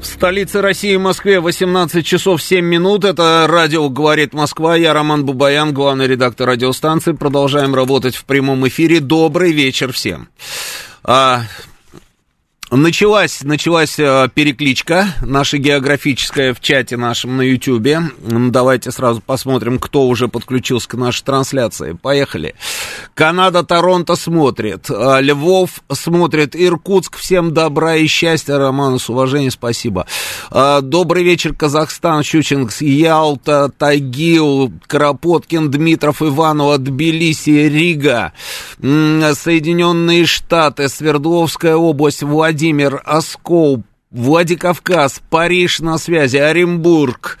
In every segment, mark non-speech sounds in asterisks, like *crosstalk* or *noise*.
В столице России, Москве, 18 часов 7 минут. Это радио «Говорит Москва». Я Роман Бубаян, главный редактор радиостанции. Продолжаем работать в прямом эфире. Добрый вечер всем. А, Началась, началась э, перекличка наша географическая в чате нашем на Ютьюбе. Давайте сразу посмотрим, кто уже подключился к нашей трансляции. Поехали. Канада, Торонто смотрит. Э, Львов смотрит. Иркутск. Всем добра и счастья. Роман, с уважением, спасибо. Э, добрый вечер, Казахстан, Щучинск, Ялта, Тагил, Кропоткин, Дмитров, Иванова, Тбилиси, Рига, Соединенные Штаты, Свердловская область, Владимир Владимир, Оскол, Владикавказ, Париж на связи, Оренбург,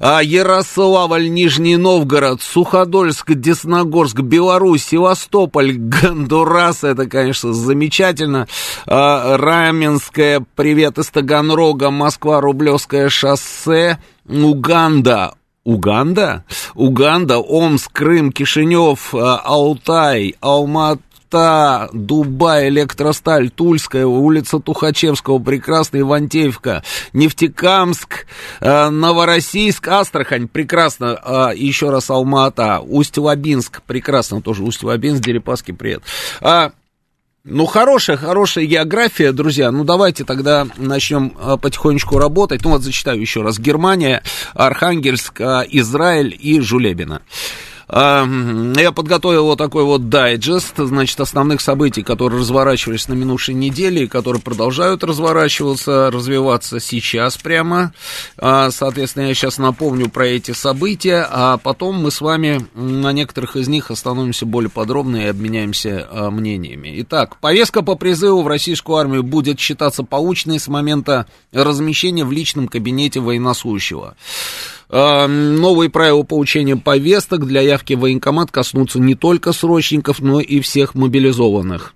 а, Ярославль, Нижний Новгород, Суходольск, Десногорск, Беларусь, Севастополь, Гондурас, это, конечно, замечательно, а, Раменское, привет из Таганрога, Москва, Рублевское шоссе, Уганда, Уганда? Уганда, Омск, Крым, Кишинев, а, Алтай, Алмат, Моста, Дубай, Электросталь, Тульская, улица Тухачевского, Прекрасная, Ивантеевка, Нефтекамск, э, Новороссийск, Астрахань, прекрасно, э, еще раз Алма-Ата, Усть-Лабинск, прекрасно, тоже Усть-Лабинск, Дерипаски, привет. А, ну, хорошая, хорошая география, друзья. Ну, давайте тогда начнем а, потихонечку работать. Ну, вот зачитаю еще раз. Германия, Архангельск, а, Израиль и Жулебина. Я подготовил вот такой вот дайджест, значит, основных событий, которые разворачивались на минувшей неделе и которые продолжают разворачиваться, развиваться сейчас прямо. А, соответственно, я сейчас напомню про эти события, а потом мы с вами на некоторых из них остановимся более подробно и обменяемся а, мнениями. Итак, повестка по призыву в российскую армию будет считаться полученной с момента размещения в личном кабинете военнослужащего. Новые правила получения повесток для явки в военкомат коснутся не только срочников, но и всех мобилизованных.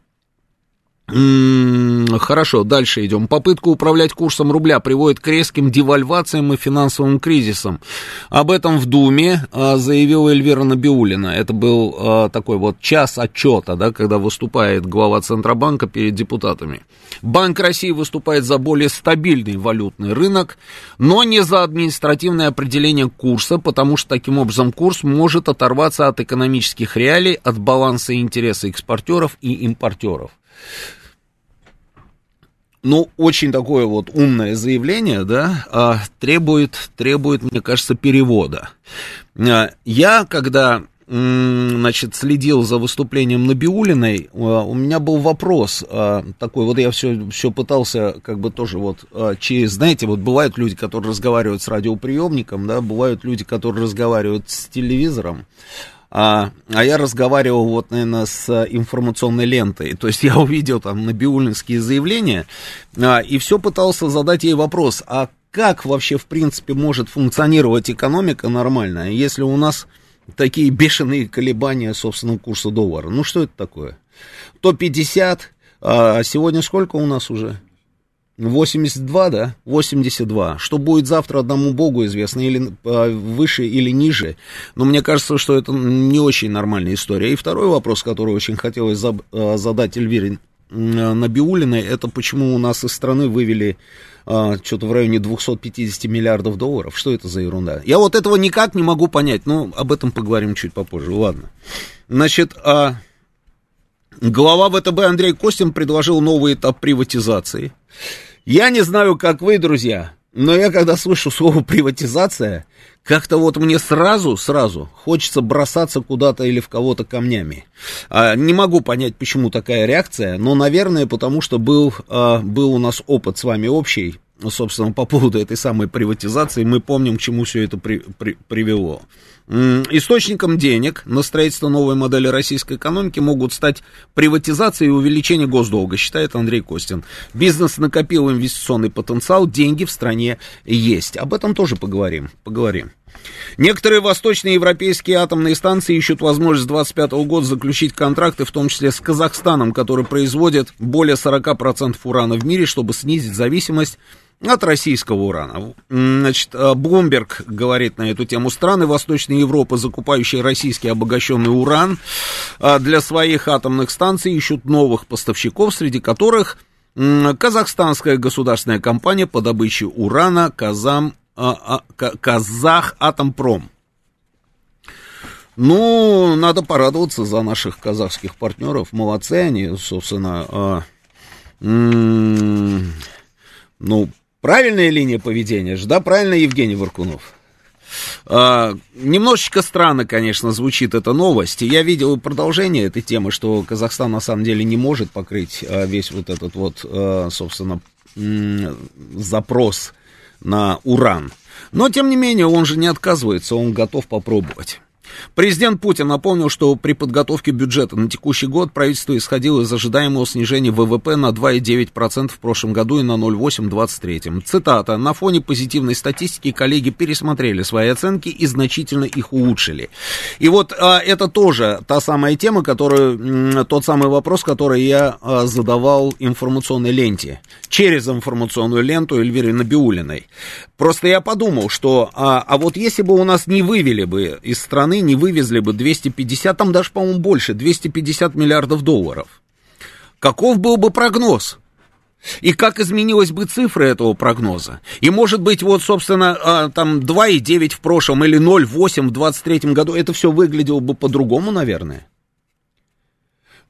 Хорошо, дальше идем. Попытка управлять курсом рубля приводит к резким девальвациям и финансовым кризисам. Об этом в Думе а, заявила Эльвира Набиулина. Это был а, такой вот час отчета, да, когда выступает глава Центробанка перед депутатами. Банк России выступает за более стабильный валютный рынок, но не за административное определение курса, потому что таким образом курс может оторваться от экономических реалий, от баланса интереса экспортеров и импортеров ну, очень такое вот умное заявление, да, а, требует, требует, мне кажется, перевода. А, я, когда, значит, следил за выступлением Набиулиной, а, у меня был вопрос такой, вот я все, все пытался, как бы тоже вот через, знаете, вот бывают люди, которые разговаривают с радиоприемником, да, бывают люди, которые разговаривают с телевизором, а, а я разговаривал вот, наверное, с информационной лентой. То есть я *laughs* увидел там набиулинские заявления а, и все пытался задать ей вопрос, а как вообще, в принципе, может функционировать экономика нормально, если у нас такие бешеные колебания собственного курса доллара? Ну, что это такое? То 50, а сегодня сколько у нас уже? 82, да? 82. Что будет завтра, одному богу известно, или э, выше, или ниже. Но мне кажется, что это не очень нормальная история. И второй вопрос, который очень хотелось э, задать Эльвире э, Набиулиной, это почему у нас из страны вывели что-то в районе 250 миллиардов долларов. Что это за ерунда? Я вот этого никак не могу понять, но об этом поговорим чуть попозже. Ладно. Значит, э, глава ВТБ Андрей Костин предложил новый этап приватизации. Я не знаю, как вы, друзья, но я когда слышу слово приватизация, как-то вот мне сразу, сразу хочется бросаться куда-то или в кого-то камнями. А, не могу понять, почему такая реакция, но, наверное, потому что был, а, был у нас опыт с вами общий, собственно, по поводу этой самой приватизации. Мы помним, к чему все это при, при, привело. Источником денег на строительство новой модели российской экономики могут стать приватизация и увеличение госдолга, считает Андрей Костин. Бизнес накопил инвестиционный потенциал, деньги в стране есть. Об этом тоже поговорим. поговорим. Некоторые восточные европейские атомные станции ищут возможность с 2025 года заключить контракты, в том числе с Казахстаном, который производит более 40% урана в мире, чтобы снизить зависимость от российского урана. Значит, Блумберг говорит на эту тему. Страны Восточной Европы, закупающие российский обогащенный уран а, для своих атомных станций, ищут новых поставщиков, среди которых казахстанская государственная компания по добыче урана Казам, а, а, Казах Атомпром. Ну, надо порадоваться за наших казахских партнеров. Молодцы они, собственно. Ну, Правильная линия поведения же, да, правильно, Евгений Варкунов? А, немножечко странно, конечно, звучит эта новость. Я видел продолжение этой темы, что Казахстан на самом деле не может покрыть а, весь вот этот вот, а, собственно, запрос на уран. Но, тем не менее, он же не отказывается, он готов попробовать. Президент Путин напомнил, что при подготовке бюджета на текущий год правительство исходило из ожидаемого снижения ВВП на 2,9% в прошлом году и на 0,8% в 2023. Цитата. «На фоне позитивной статистики коллеги пересмотрели свои оценки и значительно их улучшили». И вот а, это тоже та самая тема, которую, тот самый вопрос, который я а, задавал информационной ленте. Через информационную ленту Эльвиры Набиулиной. Просто я подумал, что, а, а вот если бы у нас не вывели бы из страны не вывезли бы 250, там даже, по-моему, больше, 250 миллиардов долларов. Каков был бы прогноз? И как изменилась бы цифра этого прогноза? И может быть, вот, собственно, а, там 2,9 в прошлом или 0,8 в 23 году, это все выглядело бы по-другому, наверное.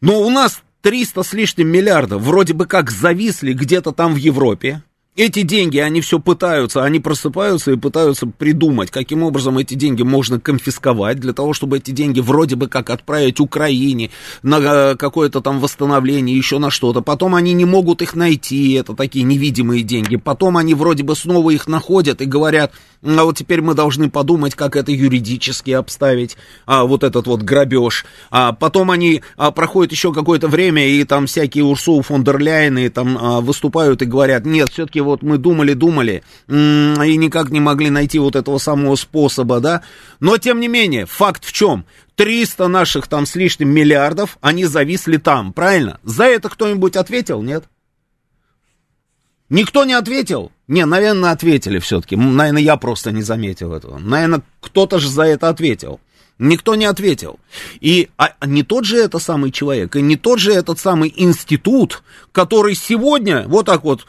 Но у нас 300 с лишним миллиардов вроде бы как зависли где-то там в Европе, эти деньги, они все пытаются, они просыпаются и пытаются придумать, каким образом эти деньги можно конфисковать, для того, чтобы эти деньги вроде бы как отправить Украине на э, какое-то там восстановление, еще на что-то. Потом они не могут их найти, это такие невидимые деньги. Потом они вроде бы снова их находят и говорят, а вот теперь мы должны подумать, как это юридически обставить, а, вот этот вот грабеж. А потом они а, проходят еще какое-то время, и там всякие Урсул фон дер Ляйны там а, выступают и говорят, нет, все-таки вот мы думали-думали и никак не могли найти вот этого самого способа, да. Но, тем не менее, факт в чем? 300 наших там с лишним миллиардов, они зависли там, правильно? За это кто-нибудь ответил, нет? Никто не ответил? Не, наверное, ответили все-таки. Наверное, я просто не заметил этого. Наверное, кто-то же за это ответил. Никто не ответил. И а, не тот же это самый человек, и не тот же этот самый институт, который сегодня вот так вот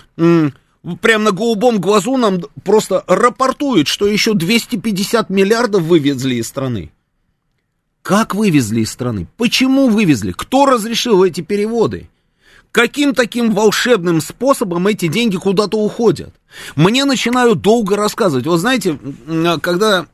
прям на голубом глазу нам просто рапортует, что еще 250 миллиардов вывезли из страны. Как вывезли из страны? Почему вывезли? Кто разрешил эти переводы? Каким таким волшебным способом эти деньги куда-то уходят? Мне начинают долго рассказывать. Вот знаете, когда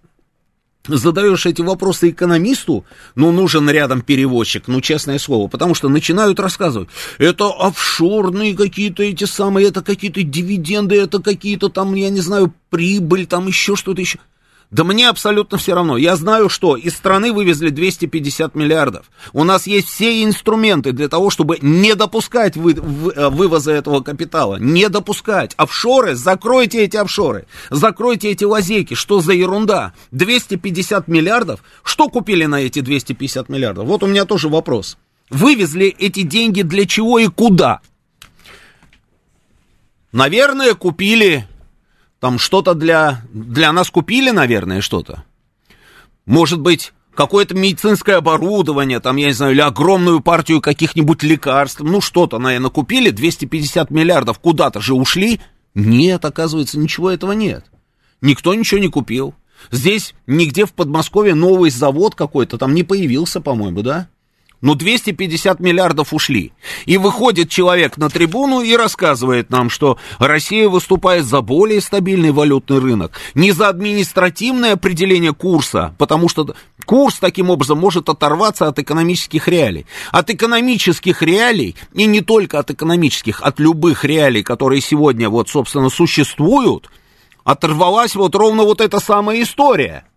задаешь эти вопросы экономисту, ну, нужен рядом переводчик, ну, честное слово, потому что начинают рассказывать, это офшорные какие-то эти самые, это какие-то дивиденды, это какие-то там, я не знаю, прибыль, там еще что-то еще. Да мне абсолютно все равно. Я знаю, что из страны вывезли 250 миллиардов. У нас есть все инструменты для того, чтобы не допускать вы, вы, э, вывоза этого капитала. Не допускать. Офшоры, закройте эти офшоры. Закройте эти лазейки. Что за ерунда? 250 миллиардов? Что купили на эти 250 миллиардов? Вот у меня тоже вопрос. Вывезли эти деньги для чего и куда? Наверное, купили там что-то для, для нас купили, наверное, что-то. Может быть, какое-то медицинское оборудование, там, я не знаю, или огромную партию каких-нибудь лекарств. Ну, что-то, наверное, купили, 250 миллиардов куда-то же ушли. Нет, оказывается, ничего этого нет. Никто ничего не купил. Здесь нигде в Подмосковье новый завод какой-то там не появился, по-моему, да? Ну, 250 миллиардов ушли. И выходит человек на трибуну и рассказывает нам, что Россия выступает за более стабильный валютный рынок, не за административное определение курса, потому что курс таким образом может оторваться от экономических реалий. От экономических реалий, и не только от экономических, от любых реалий, которые сегодня вот, собственно, существуют, оторвалась вот ровно вот эта самая история –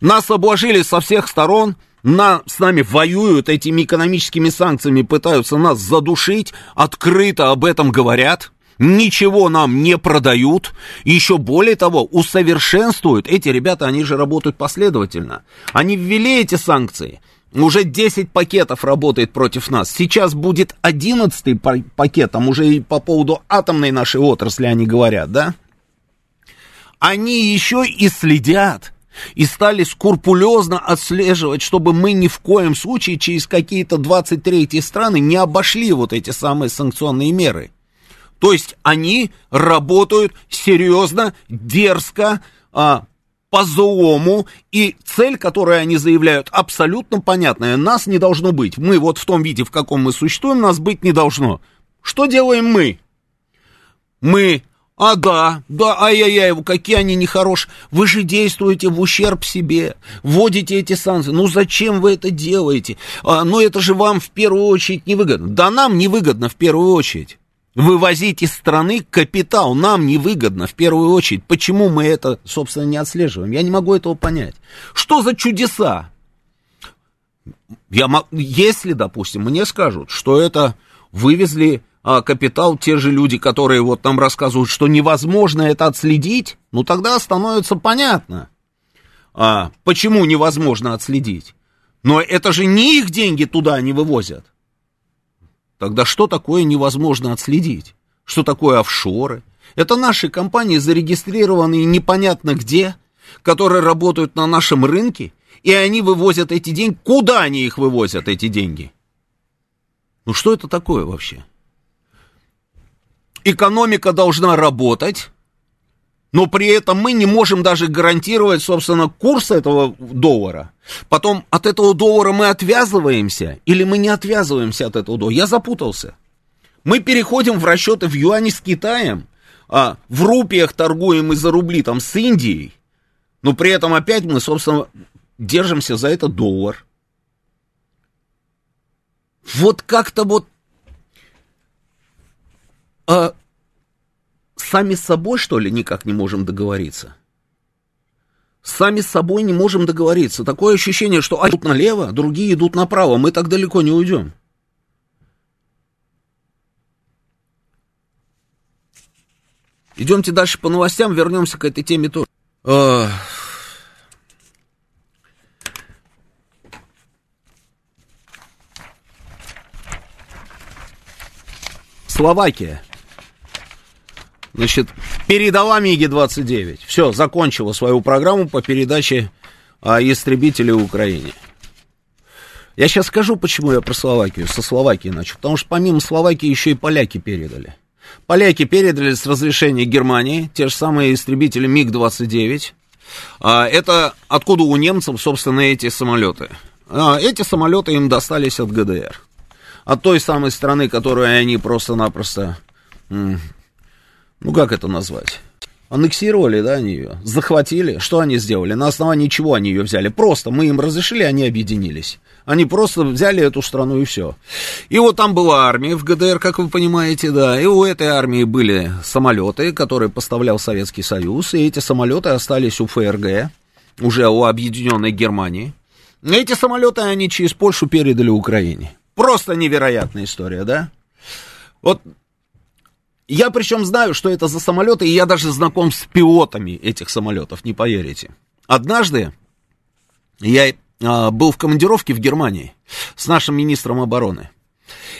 Нас обложили со всех сторон, на, с нами воюют этими экономическими санкциями, пытаются нас задушить, открыто об этом говорят, ничего нам не продают, еще более того, усовершенствуют. Эти ребята, они же работают последовательно. Они ввели эти санкции, уже 10 пакетов работает против нас. Сейчас будет 11 пакет, там уже и по поводу атомной нашей отрасли они говорят, да? Они еще и следят и стали скрупулезно отслеживать, чтобы мы ни в коем случае через какие-то 23 страны не обошли вот эти самые санкционные меры. То есть они работают серьезно, дерзко, а, по злому, и цель, которую они заявляют, абсолютно понятная. Нас не должно быть. Мы вот в том виде, в каком мы существуем, нас быть не должно. Что делаем мы? Мы а да, да, ай-яй-яй, какие они нехорошие. Вы же действуете в ущерб себе, вводите эти санкции. Ну зачем вы это делаете? А, ну это же вам в первую очередь невыгодно. Да нам невыгодно в первую очередь. Вывозить из страны капитал нам невыгодно в первую очередь. Почему мы это, собственно, не отслеживаем? Я не могу этого понять. Что за чудеса? Я, если, допустим, мне скажут, что это вывезли а, капитал те же люди, которые вот нам рассказывают, что невозможно это отследить, ну тогда становится понятно, а, почему невозможно отследить. Но это же не их деньги туда не вывозят. Тогда что такое невозможно отследить? Что такое офшоры? Это наши компании, зарегистрированные непонятно где, которые работают на нашем рынке, и они вывозят эти деньги. Куда они их вывозят, эти деньги? Ну что это такое вообще? Экономика должна работать, но при этом мы не можем даже гарантировать, собственно, курс этого доллара. Потом от этого доллара мы отвязываемся или мы не отвязываемся от этого доллара. Я запутался. Мы переходим в расчеты в юане с Китаем, а в рупиях торгуем из-за рубли там с Индией, но при этом опять мы, собственно, держимся за этот доллар. Вот как-то вот а, сами с собой, что ли, никак не можем договориться? Сами с собой не можем договориться. Такое ощущение, что одни идут налево, другие идут направо. Мы так далеко не уйдем. Идемте дальше по новостям, вернемся к этой теме тоже. А. Словакия значит, передала МиГи-29. Все, закончила свою программу по передаче а, истребителей Украине. Я сейчас скажу, почему я про Словакию, со Словакии начал. Потому что помимо Словакии еще и поляки передали. Поляки передали с разрешения Германии те же самые истребители МиГ-29. А, это откуда у немцев, собственно, эти самолеты. А, эти самолеты им достались от ГДР. От той самой страны, которую они просто-напросто ну как это назвать? Аннексировали, да, они ее, захватили. Что они сделали? На основании чего они ее взяли? Просто мы им разрешили, они объединились. Они просто взяли эту страну и все. И вот там была армия в ГДР, как вы понимаете, да. И у этой армии были самолеты, которые поставлял Советский Союз. И эти самолеты остались у ФРГ, уже у объединенной Германии. И эти самолеты они через Польшу передали Украине. Просто невероятная история, да? Вот я причем знаю, что это за самолеты, и я даже знаком с пилотами этих самолетов, не поверите. Однажды я а, был в командировке в Германии с нашим министром обороны.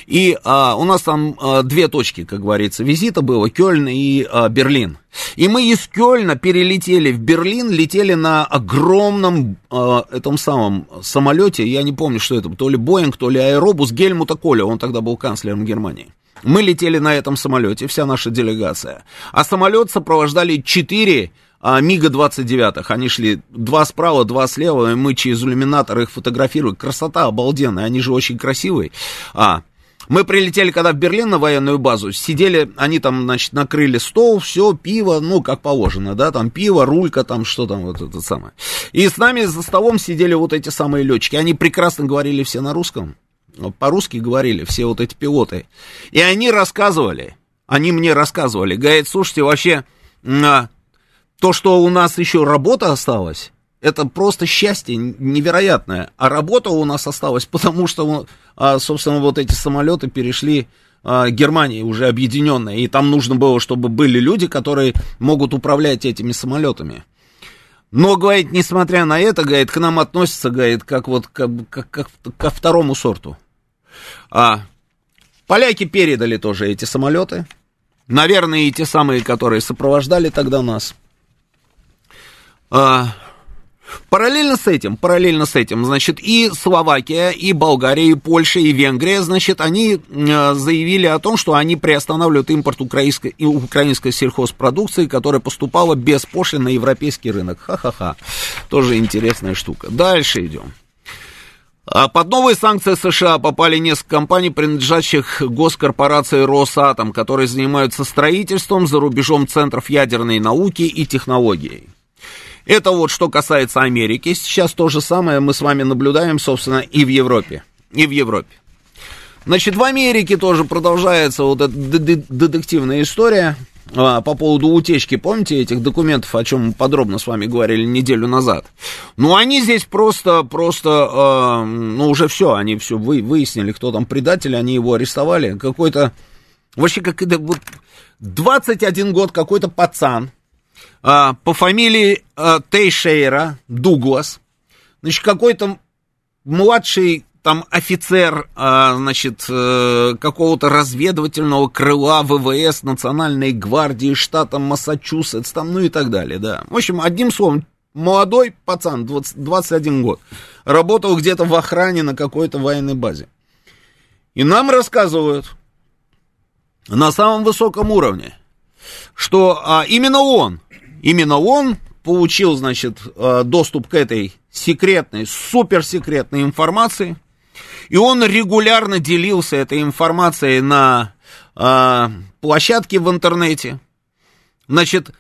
И а, у нас там а, две точки, как говорится, визита было, Кёльн и а, Берлин. И мы из Кёльна перелетели в Берлин, летели на огромном а, этом самом самолете, я не помню, что это, то ли Боинг, то ли Аэробус Гельмута Коля, он тогда был канцлером Германии. Мы летели на этом самолете, вся наша делегация. А самолет сопровождали четыре а, МиГа-29. Они шли два справа, два слева, и мы через иллюминатор их фотографируем. Красота обалденная, они же очень красивые. А, мы прилетели когда в Берлин на военную базу, сидели, они там, значит, накрыли стол, все, пиво, ну, как положено, да, там пиво, рулька, там, что там, вот это самое. И с нами за столом сидели вот эти самые летчики, они прекрасно говорили все на русском, по-русски говорили все вот эти пилоты. И они рассказывали, они мне рассказывали, говорит, слушайте, вообще, а, то, что у нас еще работа осталась, Это просто счастье невероятное. А работа у нас осталась, потому что, а, собственно, вот эти самолеты перешли а, Германии уже объединенная, и там нужно было, чтобы были люди, которые могут управлять этими самолетами. Но, говорит, несмотря на это, говорит, к нам относятся, говорит, как вот как, как, как, ко второму сорту. А поляки передали тоже эти самолеты. Наверное, и те самые, которые сопровождали тогда нас. А, Параллельно с этим, параллельно с этим, значит, и Словакия, и Болгария, и Польша, и Венгрия, значит, они э, заявили о том, что они приостанавливают импорт украинской, украинской сельхозпродукции, которая поступала без пошлин на европейский рынок. Ха-ха-ха. Тоже интересная штука. Дальше идем. А под новые санкции США попали несколько компаний, принадлежащих госкорпорации Росатом, которые занимаются строительством за рубежом центров ядерной науки и технологий. Это вот что касается Америки. Сейчас то же самое мы с вами наблюдаем, собственно, и в Европе. И в Европе. Значит, в Америке тоже продолжается вот эта детективная история а, по поводу утечки, помните, этих документов, о чем мы подробно с вами говорили неделю назад. Ну, они здесь просто, просто, э, ну, уже все, они все вы, выяснили, кто там предатель, они его арестовали. Какой-то, вообще, как это, вот, 21 год какой-то пацан, а, по фамилии а, Тейшейра Дуглас, значит, какой-то младший там офицер, а, значит, а, какого-то разведывательного крыла ВВС Национальной гвардии штата Массачусетс, там, ну и так далее, да. В общем, одним словом, молодой пацан, 20, 21 год, работал где-то в охране на какой-то военной базе. И нам рассказывают на самом высоком уровне, что а, именно он Именно он получил, значит, э, доступ к этой секретной, суперсекретной информации, и он регулярно делился этой информацией на э, площадке в интернете. Значит,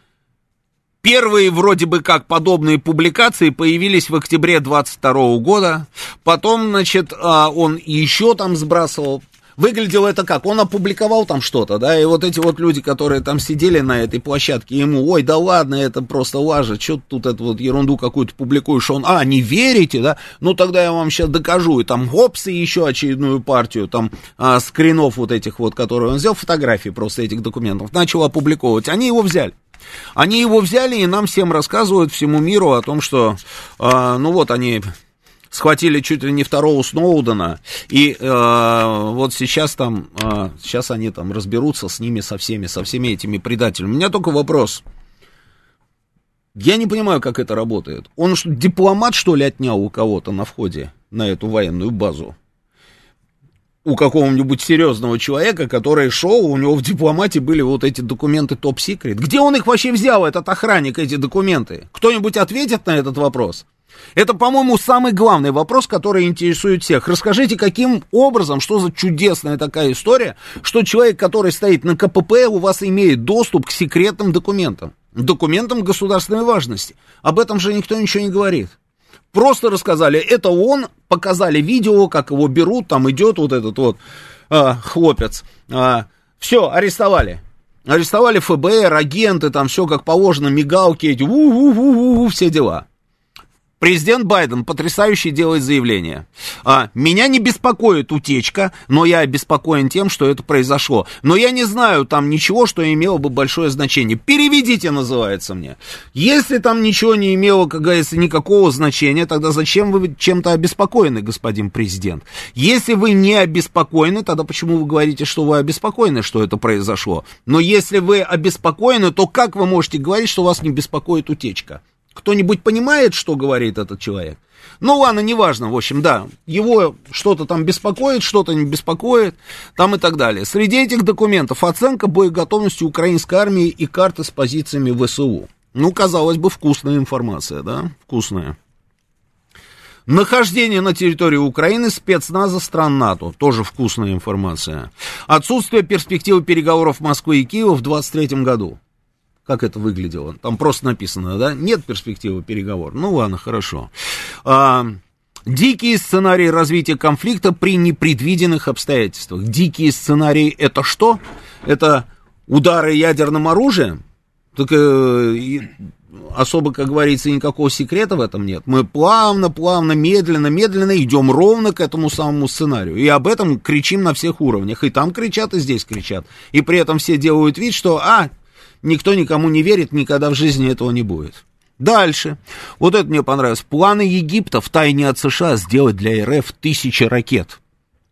Первые вроде бы как подобные публикации появились в октябре 22 года. Потом, значит, э, он еще там сбрасывал Выглядело это как? Он опубликовал там что-то, да, и вот эти вот люди, которые там сидели на этой площадке, ему, ой, да ладно, это просто лажа, что тут эту вот ерунду какую-то публикуешь, он, а, не верите, да, ну тогда я вам сейчас докажу, и там хопсы еще очередную партию, там, а, скринов вот этих вот, которые он взял, фотографии просто этих документов, начал опубликовывать, они его взяли. Они его взяли и нам всем рассказывают, всему миру о том, что, э, ну вот они схватили чуть ли не второго Сноудена, и э, вот сейчас там, э, сейчас они там разберутся с ними, со всеми, со всеми этими предателями. У меня только вопрос. Я не понимаю, как это работает. Он что, дипломат, что ли, отнял у кого-то на входе на эту военную базу? у какого-нибудь серьезного человека, который шел, у него в дипломате были вот эти документы топ-секрет. Где он их вообще взял, этот охранник, эти документы? Кто-нибудь ответит на этот вопрос? Это, по-моему, самый главный вопрос, который интересует всех. Расскажите, каким образом, что за чудесная такая история, что человек, который стоит на КПП, у вас имеет доступ к секретным документам, документам государственной важности. Об этом же никто ничего не говорит. Просто рассказали, это он, показали видео, как его берут, там идет вот этот вот а, хлопец. А, все, арестовали. Арестовали ФБР, агенты, там все как положено, мигалки эти, у-у-у-у, все дела. Президент Байден потрясающе делает заявление. А, меня не беспокоит утечка, но я обеспокоен тем, что это произошло. Но я не знаю там ничего, что имело бы большое значение. Переведите, называется мне. Если там ничего не имело, как говорится, никакого значения, тогда зачем вы чем-то обеспокоены, господин президент? Если вы не обеспокоены, тогда почему вы говорите, что вы обеспокоены, что это произошло? Но если вы обеспокоены, то как вы можете говорить, что вас не беспокоит утечка? Кто-нибудь понимает, что говорит этот человек? Ну ладно, неважно, в общем, да, его что-то там беспокоит, что-то не беспокоит, там и так далее. Среди этих документов оценка боеготовности украинской армии и карты с позициями ВСУ. Ну, казалось бы, вкусная информация, да, вкусная. Нахождение на территории Украины спецназа стран НАТО. Тоже вкусная информация. Отсутствие перспективы переговоров Москвы и Киева в 2023 году как это выглядело. Там просто написано, да, нет перспективы переговоров. Ну ладно, хорошо. А, дикие сценарии развития конфликта при непредвиденных обстоятельствах. Дикие сценарии это что? Это удары ядерным оружием? Так, э, особо, как говорится, никакого секрета в этом нет. Мы плавно, плавно, медленно, медленно идем ровно к этому самому сценарию. И об этом кричим на всех уровнях. И там кричат, и здесь кричат. И при этом все делают вид, что, а, никто никому не верит, никогда в жизни этого не будет. Дальше. Вот это мне понравилось. Планы Египта в тайне от США сделать для РФ тысячи ракет.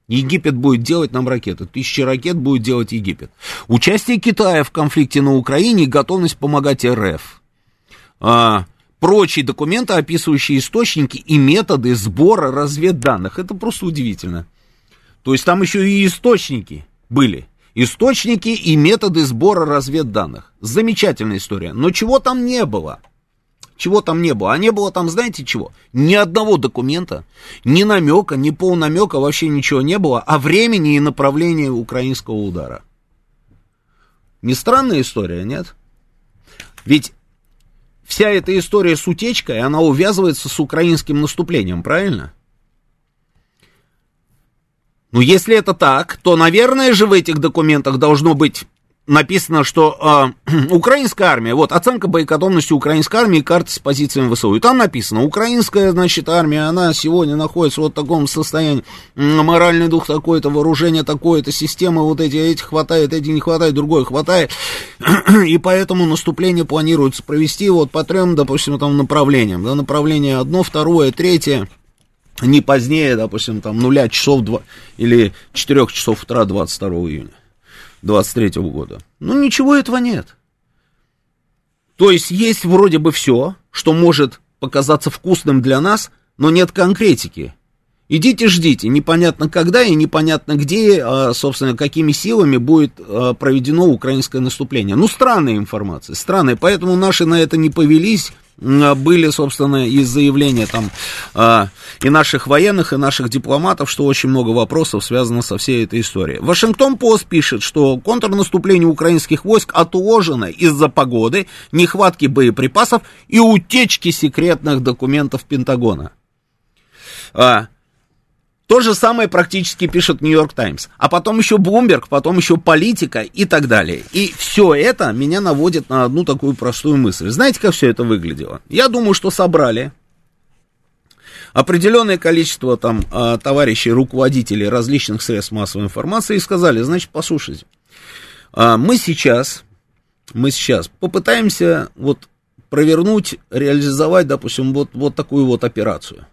Египет будет делать нам ракеты. Тысячи ракет будет делать Египет. Участие Китая в конфликте на Украине и готовность помогать РФ. А, прочие документы, описывающие источники и методы сбора разведданных. Это просто удивительно. То есть там еще и источники были. Источники и методы сбора разведданных. Замечательная история. Но чего там не было? Чего там не было? А не было там, знаете чего? Ни одного документа, ни намека, ни полнамека, вообще ничего не было о времени и направлении украинского удара. Не странная история, нет? Ведь вся эта история с утечкой, она увязывается с украинским наступлением, правильно? Ну, если это так, то, наверное же, в этих документах должно быть написано, что э, *clears throat* украинская армия, вот оценка боекотомности украинской армии, карта с позициями ВСУ. И там написано, украинская, значит, армия, она сегодня находится вот в таком состоянии, моральный дух такой-то, вооружение такое-то, системы вот эти, эти хватает, эти не хватает, другое хватает. *clears throat* И поэтому наступление планируется провести вот по трем, допустим, там направлениям. Да, направление одно, второе, третье не позднее, допустим, там нуля часов 2 или 4 часов утра 22 июня. 23 года. Ну, ничего этого нет. То есть есть вроде бы все, что может показаться вкусным для нас, но нет конкретики. Идите ждите, непонятно когда и непонятно где, а, собственно, какими силами будет а, проведено украинское наступление. Ну, странная информация, странная, поэтому наши на это не повелись, а, были, собственно, из заявления там и наших военных, и наших дипломатов, что очень много вопросов связано со всей этой историей. Вашингтон Пост пишет, что контрнаступление украинских войск отложено из-за погоды, нехватки боеприпасов и утечки секретных документов Пентагона. То же самое практически пишет Нью-Йорк Таймс. А потом еще Блумберг, потом еще политика и так далее. И все это меня наводит на одну такую простую мысль. Знаете, как все это выглядело? Я думаю, что собрали определенное количество там а, товарищей, руководителей различных средств массовой информации и сказали, значит, послушайте, а, мы сейчас, мы сейчас попытаемся вот провернуть, реализовать, допустим, вот, вот такую вот операцию.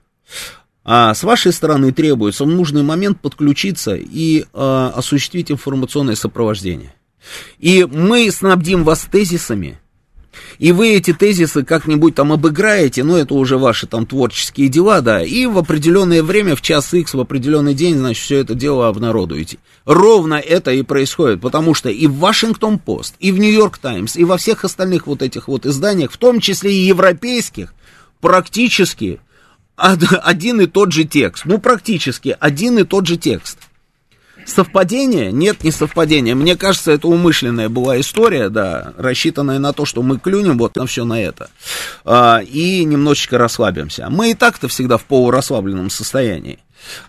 А с вашей стороны требуется в нужный момент подключиться и а, осуществить информационное сопровождение. И мы снабдим вас тезисами, и вы эти тезисы как-нибудь там обыграете, но это уже ваши там творческие дела, да, и в определенное время, в час X, в определенный день, значит, все это дело обнародуете. Ровно это и происходит, потому что и в Вашингтон-Пост, и в Нью-Йорк Таймс, и во всех остальных вот этих вот изданиях, в том числе и европейских, практически один и тот же текст. Ну, практически один и тот же текст. Совпадение? Нет, не совпадение. Мне кажется, это умышленная была история, да, рассчитанная на то, что мы клюнем вот на все на это. А, и немножечко расслабимся. Мы и так-то всегда в полурасслабленном состоянии.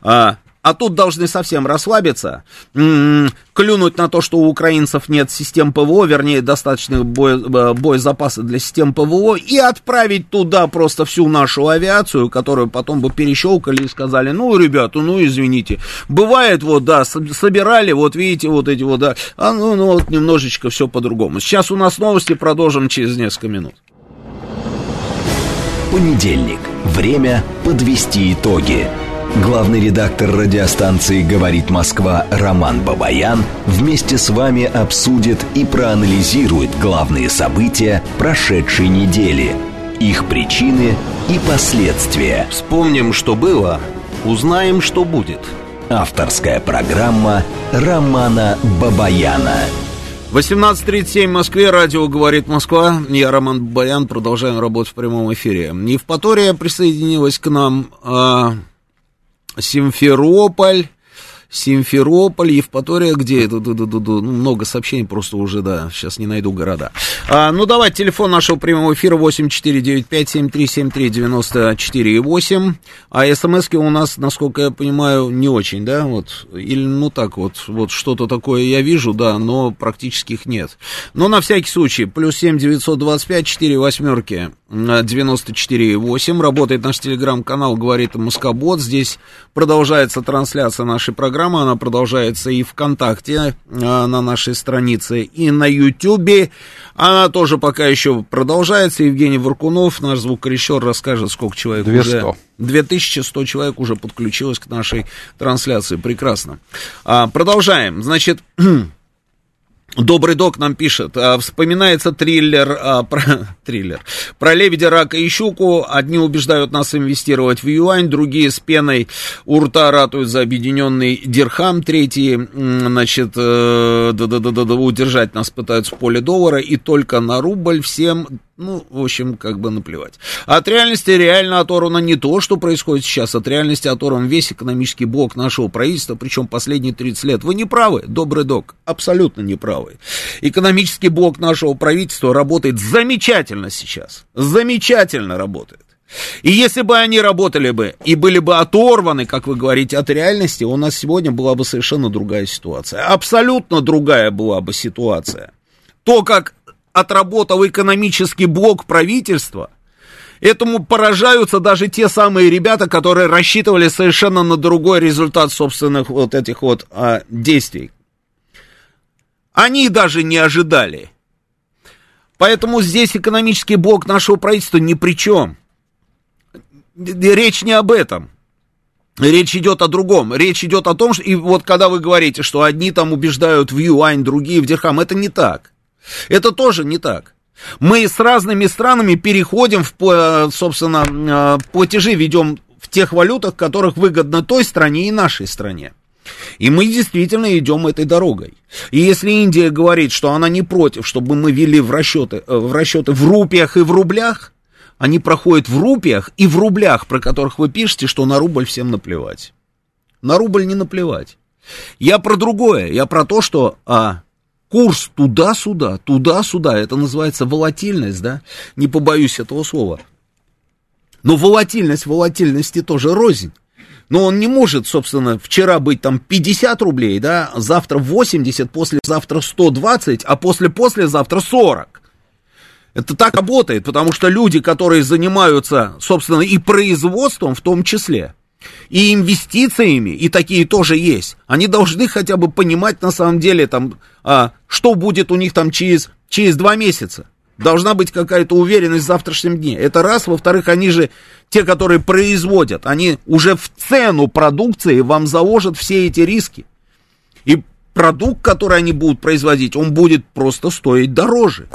А, а тут должны совсем расслабиться, м-м, клюнуть на то, что у украинцев нет систем ПВО, вернее, достаточных э, боезапаса для систем ПВО, и отправить туда просто всю нашу авиацию, которую потом бы перещелкали и сказали, ну, ребята, ну, извините, бывает, вот, да, собирали, вот, видите, вот эти вот, да, а ну, ну вот немножечко все по-другому. Сейчас у нас новости, продолжим через несколько минут. Понедельник. Время подвести итоги. Главный редактор радиостанции «Говорит Москва» Роман Бабаян вместе с вами обсудит и проанализирует главные события прошедшей недели, их причины и последствия. Вспомним, что было, узнаем, что будет. Авторская программа Романа Бабаяна. 18.37 в Москве, радио «Говорит Москва». Я Роман Бабаян, продолжаем работать в прямом эфире. Евпатория присоединилась к нам... Симферополь, Симферополь, Евпатория, где это? Ну, много сообщений просто уже, да, сейчас не найду города. А, ну, давай, телефон нашего прямого эфира 8495-7373-94-8. А смс у нас, насколько я понимаю, не очень, да, вот, или, ну, так вот, вот что-то такое я вижу, да, но практически их нет. Но на всякий случай, плюс 7 925 4 восьмерки 94,8. Работает наш телеграм-канал «Говорит Москобот». Здесь продолжается трансляция нашей программы. Она продолжается и ВКонтакте а, на нашей странице, и на Ютьюбе. Она тоже пока еще продолжается. Евгений Варкунов, наш звукорежиссер, расскажет, сколько человек 200. уже... 2100 человек уже подключилось к нашей трансляции. Прекрасно. А, продолжаем. Значит... *clears throat* Добрый док нам пишет, а, вспоминается триллер, а, про, *laughs* триллер про лебедя, рака и щуку. Одни убеждают нас инвестировать в юань, другие с пеной у рта ратуют за объединенный дирхам, третьи, значит, э, да, да, да, да, удержать нас пытаются в поле доллара, и только на рубль всем ну, в общем, как бы наплевать. От реальности реально оторвано не то, что происходит сейчас, от реальности оторван весь экономический блок нашего правительства, причем последние 30 лет. Вы не правы, добрый док, абсолютно не правы. Экономический блок нашего правительства работает замечательно сейчас, замечательно работает. И если бы они работали бы и были бы оторваны, как вы говорите, от реальности, у нас сегодня была бы совершенно другая ситуация. Абсолютно другая была бы ситуация. То, как отработал экономический блок правительства, этому поражаются даже те самые ребята, которые рассчитывали совершенно на другой результат собственных вот этих вот а, действий. Они даже не ожидали. Поэтому здесь экономический блок нашего правительства ни при чем. Речь не об этом. Речь идет о другом. Речь идет о том, что, и вот когда вы говорите, что одни там убеждают в юань, другие в дирхам, это не так. Это тоже не так. Мы с разными странами переходим, в, собственно, э, платежи ведем в тех валютах, которых выгодно той стране и нашей стране. И мы действительно идем этой дорогой. И если Индия говорит, что она не против, чтобы мы вели в расчеты, э, в расчеты в рупиях и в рублях, они проходят в рупиях и в рублях, про которых вы пишете, что на рубль всем наплевать. На рубль не наплевать. Я про другое. Я про то, что а, курс туда-сюда, туда-сюда, это называется волатильность, да, не побоюсь этого слова. Но волатильность волатильности тоже рознь. Но он не может, собственно, вчера быть там 50 рублей, да, завтра 80, послезавтра 120, а после-послезавтра 40. Это так работает, потому что люди, которые занимаются, собственно, и производством в том числе, и инвестициями, и такие тоже есть. Они должны хотя бы понимать на самом деле, там, а, что будет у них там через, через два месяца. Должна быть какая-то уверенность в завтрашнем дне. Это раз. Во-вторых, они же, те, которые производят, они уже в цену продукции вам заложат все эти риски. И продукт, который они будут производить, он будет просто стоить дороже.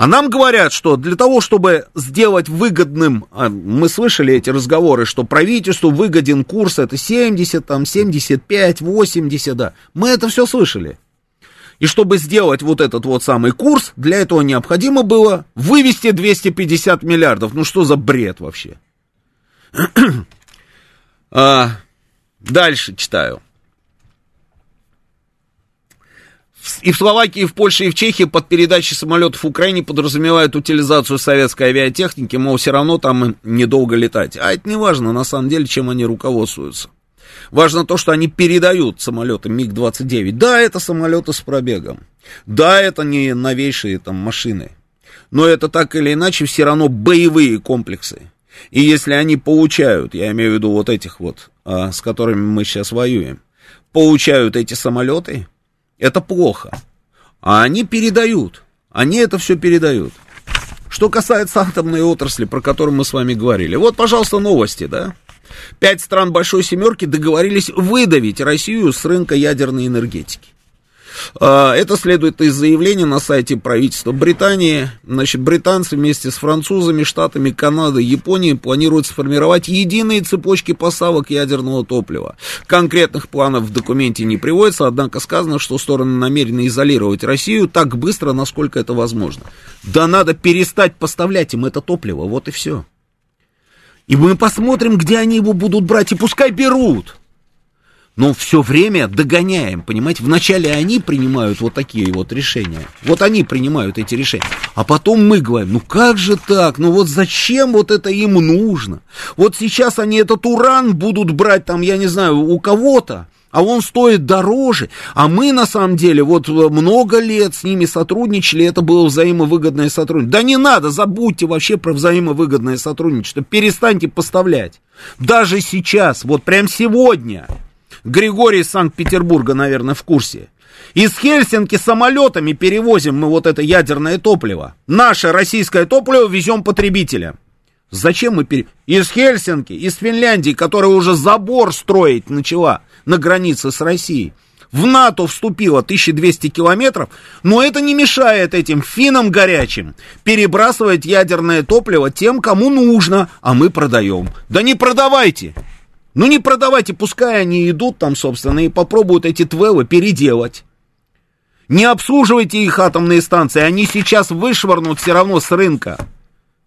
А нам говорят, что для того, чтобы сделать выгодным, а, мы слышали эти разговоры, что правительству выгоден курс, это 70, там 75, 80, да. Мы это все слышали. И чтобы сделать вот этот вот самый курс, для этого необходимо было вывести 250 миллиардов. Ну что за бред вообще? *clears throat* а, дальше читаю. И в Словакии, и в Польше, и в Чехии под передачей самолетов Украине подразумевают утилизацию советской авиатехники, мол, все равно там недолго летать. А это не важно, на самом деле, чем они руководствуются. Важно то, что они передают самолеты МиГ-29. Да, это самолеты с пробегом. Да, это не новейшие там машины. Но это так или иначе все равно боевые комплексы. И если они получают, я имею в виду вот этих вот, а, с которыми мы сейчас воюем, получают эти самолеты, это плохо. А они передают. Они это все передают. Что касается атомной отрасли, про которую мы с вами говорили. Вот, пожалуйста, новости, да? Пять стран Большой Семерки договорились выдавить Россию с рынка ядерной энергетики. А, это следует из заявления на сайте правительства Британии. Значит, британцы вместе с французами, штатами, Канадой, Японией планируют сформировать единые цепочки поставок ядерного топлива. Конкретных планов в документе не приводится, однако сказано, что стороны намерены изолировать Россию так быстро, насколько это возможно. Да надо перестать поставлять им это топливо, вот и все. И мы посмотрим, где они его будут брать, и пускай берут но все время догоняем, понимаете? Вначале они принимают вот такие вот решения, вот они принимают эти решения, а потом мы говорим, ну как же так, ну вот зачем вот это им нужно? Вот сейчас они этот уран будут брать там, я не знаю, у кого-то, а он стоит дороже. А мы, на самом деле, вот много лет с ними сотрудничали, это было взаимовыгодное сотрудничество. Да не надо, забудьте вообще про взаимовыгодное сотрудничество, перестаньте поставлять. Даже сейчас, вот прям сегодня, Григорий из Санкт-Петербурга, наверное, в курсе. Из Хельсинки самолетами перевозим мы вот это ядерное топливо. Наше российское топливо везем потребителям. Зачем мы пере... Из Хельсинки, из Финляндии, которая уже забор строить начала на границе с Россией. В НАТО вступила 1200 километров, но это не мешает этим финам горячим перебрасывать ядерное топливо тем, кому нужно, а мы продаем. Да не продавайте! Ну не продавайте, пускай они идут там, собственно, и попробуют эти твелы переделать. Не обслуживайте их атомные станции, они сейчас вышвырнут все равно с рынка.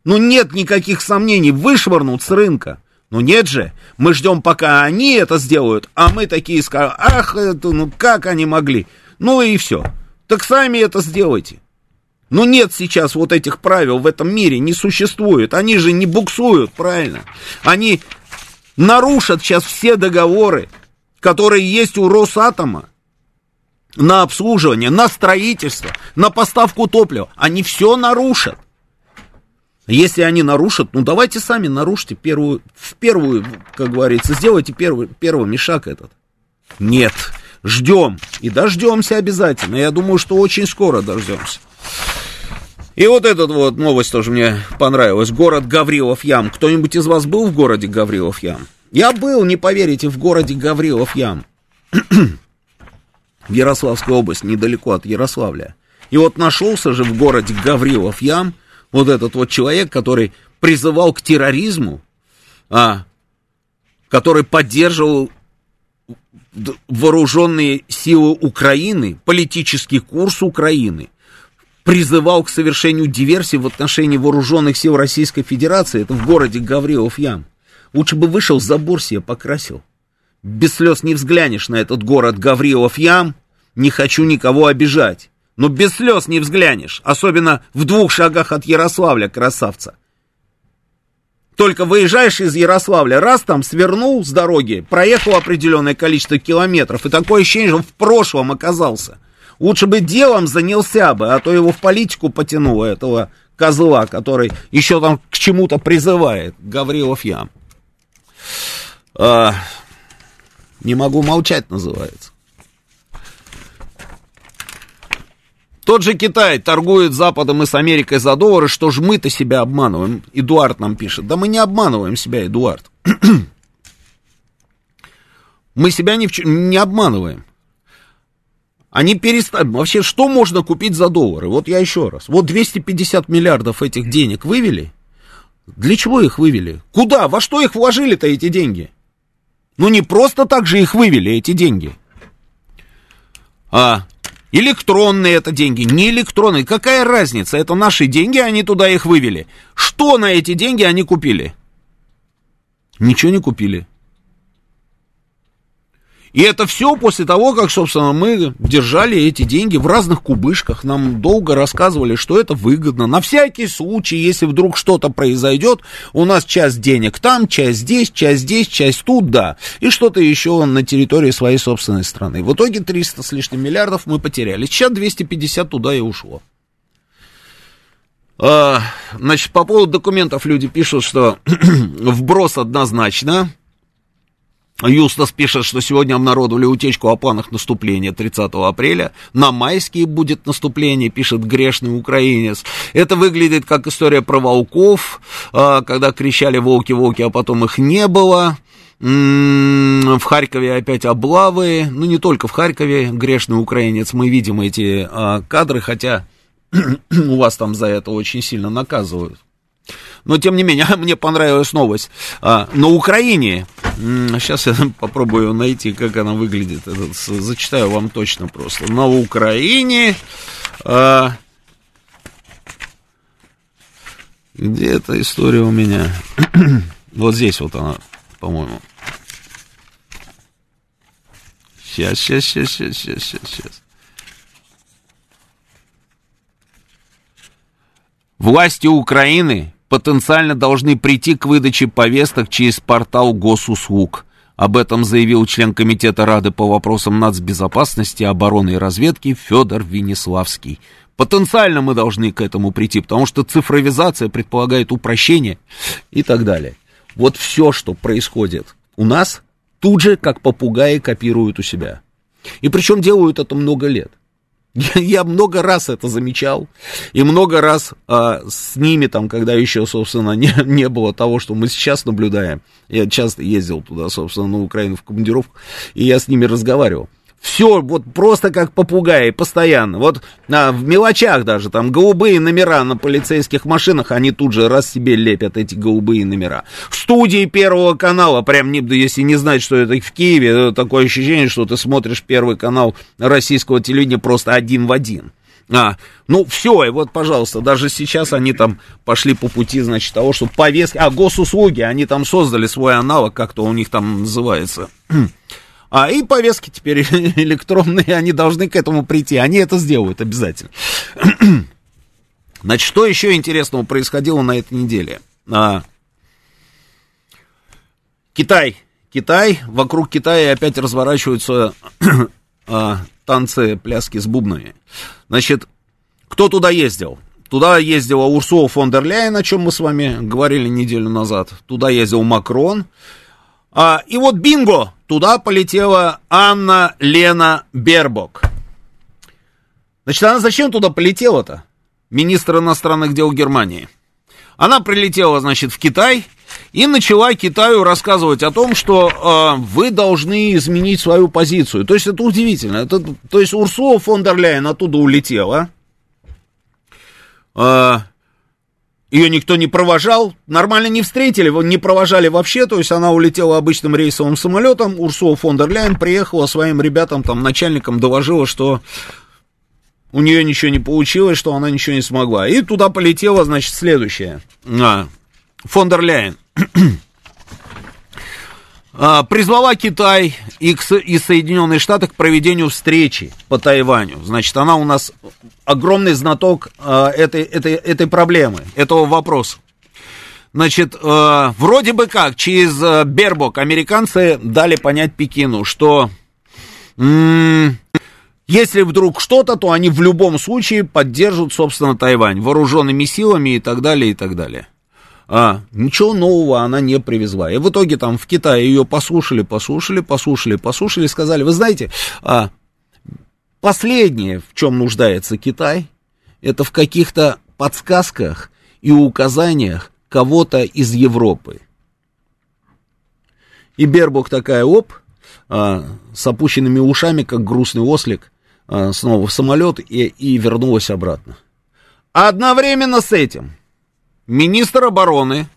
Ну нет никаких сомнений, вышвырнут с рынка. Ну нет же, мы ждем, пока они это сделают, а мы такие скажем, ах, это, ну как они могли? Ну и все. Так сами это сделайте. Ну нет сейчас вот этих правил в этом мире, не существует. Они же не буксуют, правильно? Они нарушат сейчас все договоры, которые есть у Росатома на обслуживание, на строительство, на поставку топлива. Они все нарушат. Если они нарушат, ну давайте сами нарушите первую, в первую, как говорится, сделайте первый, первый шаг этот. Нет, ждем. И дождемся обязательно. Я думаю, что очень скоро дождемся. И вот эта вот новость тоже мне понравилась. Город Гаврилов Ям. Кто-нибудь из вас был в городе Гаврилов Ям? Я был, не поверите, в городе Гаврилов Ям. в Ярославской области, недалеко от Ярославля. И вот нашелся же в городе Гаврилов Ям вот этот вот человек, который призывал к терроризму, а, который поддерживал вооруженные силы Украины, политический курс Украины, призывал к совершению диверсии в отношении вооруженных сил Российской Федерации, это в городе Гаврилов Ям. Лучше бы вышел, забор себе покрасил. Без слез не взглянешь на этот город Гаврилов Ям, не хочу никого обижать. Но без слез не взглянешь, особенно в двух шагах от Ярославля, красавца. Только выезжаешь из Ярославля, раз там свернул с дороги, проехал определенное количество километров, и такое ощущение, что в прошлом оказался. Лучше бы делом занялся бы, а то его в политику потянуло, этого козла, который еще там к чему-то призывает, Гаврилов Ям. А, не могу молчать, называется. Тот же Китай торгует Западом и с Америкой за доллары, что ж мы-то себя обманываем? Эдуард нам пишет. Да мы не обманываем себя, Эдуард. *clears throat* мы себя ни в чем не обманываем. Они перестали... Вообще, что можно купить за доллары? Вот я еще раз. Вот 250 миллиардов этих денег вывели. Для чего их вывели? Куда? Во что их вложили-то эти деньги? Ну, не просто так же их вывели, эти деньги. А Электронные это деньги, не электронные. Какая разница? Это наши деньги, они туда их вывели. Что на эти деньги они купили? Ничего не купили. И это все после того, как, собственно, мы держали эти деньги в разных кубышках. Нам долго рассказывали, что это выгодно. На всякий случай, если вдруг что-то произойдет, у нас часть денег там, часть здесь, часть здесь, часть тут, да. И что-то еще на территории своей собственной страны. В итоге 300 с лишним миллиардов мы потеряли. Сейчас 250 туда и ушло. А, значит, по поводу документов люди пишут, что *clears throat* вброс однозначно. Юстас пишет, что сегодня обнародовали утечку о планах наступления 30 апреля. На майские будет наступление, пишет грешный украинец. Это выглядит как история про волков, а, когда кричали волки-волки, а потом их не было. В Харькове опять облавы. Ну, не только в Харькове, грешный украинец. Мы видим эти а, кадры, хотя *clears throat* у вас там за это очень сильно наказывают. Но, тем не менее, *laughs* мне понравилась новость. А, на Украине, сейчас я *laughs* попробую найти, как она выглядит, зачитаю вам точно просто. На Украине... А, где эта история у меня? *clears throat* вот здесь вот она, по-моему. Сейчас, сейчас, сейчас, сейчас, сейчас, сейчас. Власти Украины потенциально должны прийти к выдаче повесток через портал госуслуг. Об этом заявил член Комитета Рады по вопросам нацбезопасности, обороны и разведки Федор Венеславский. Потенциально мы должны к этому прийти, потому что цифровизация предполагает упрощение и так далее. Вот все, что происходит у нас, тут же как попугаи копируют у себя. И причем делают это много лет. *laughs* Я, много раз это замечал, и много раз а, с ними, там, когда еще, собственно, не, *laughs* не было того, что мы сейчас наблюдаем, я часто ездил туда, собственно, на Украину в командировку, и я с ними разговаривал. Все, вот просто как попугаи, постоянно. Вот а, в мелочах даже, там, голубые номера на полицейских машинах, они тут же раз себе лепят эти голубые номера. В студии Первого канала, прям, не, если не знать, что это в Киеве, такое ощущение, что ты смотришь Первый канал российского телевидения просто один в один. А, ну все, и вот, пожалуйста, даже сейчас они там пошли по пути, значит, того, что повестки, а, госуслуги, они там создали свой аналог, как-то у них там называется. *clears throat* А и повестки теперь *laughs* электронные, они должны к этому прийти. Они это сделают обязательно. *clears throat* Значит, что еще интересного происходило на этой неделе? А, Китай. Китай. Вокруг Китая опять разворачиваются *clears throat* а, танцы, пляски с бубнами. Значит, кто туда ездил? Туда ездила Урсула фон дер Ляйен, о чем мы с вами говорили неделю назад. Туда ездил Макрон. А, и вот бинго! Туда полетела Анна Лена Бербок. Значит, она зачем туда полетела-то? Министр иностранных дел Германии. Она прилетела, значит, в Китай и начала Китаю рассказывать о том, что э, вы должны изменить свою позицию. То есть это удивительно. Это, то есть Урсула фон дер Ляйен оттуда улетела. Э, ее никто не провожал, нормально не встретили, не провожали вообще, то есть она улетела обычным рейсовым самолетом, Урсула фон дер Ляйен приехала своим ребятам, там, начальникам доложила, что у нее ничего не получилось, что она ничего не смогла. И туда полетела, значит, следующее. А, фон дер Ляйен. А, призвала Китай и, и Соединенные Штаты к проведению встречи по Тайваню. Значит, она у нас огромный знаток а, этой, этой, этой проблемы, этого вопроса. Значит, э, вроде бы как, через Бербок американцы дали понять Пекину, что если вдруг что-то, то они в любом случае поддержат, собственно, Тайвань вооруженными силами и так далее, и так далее. А, ничего нового она не привезла. И в итоге там в Китае ее послушали, послушали, послушали, послушали, сказали, вы знаете, а, последнее, в чем нуждается Китай, это в каких-то подсказках и указаниях кого-то из Европы. И Бербук такая, оп, а, с опущенными ушами, как грустный ослик, а, снова в самолет и, и вернулась обратно. Одновременно с этим министр обороны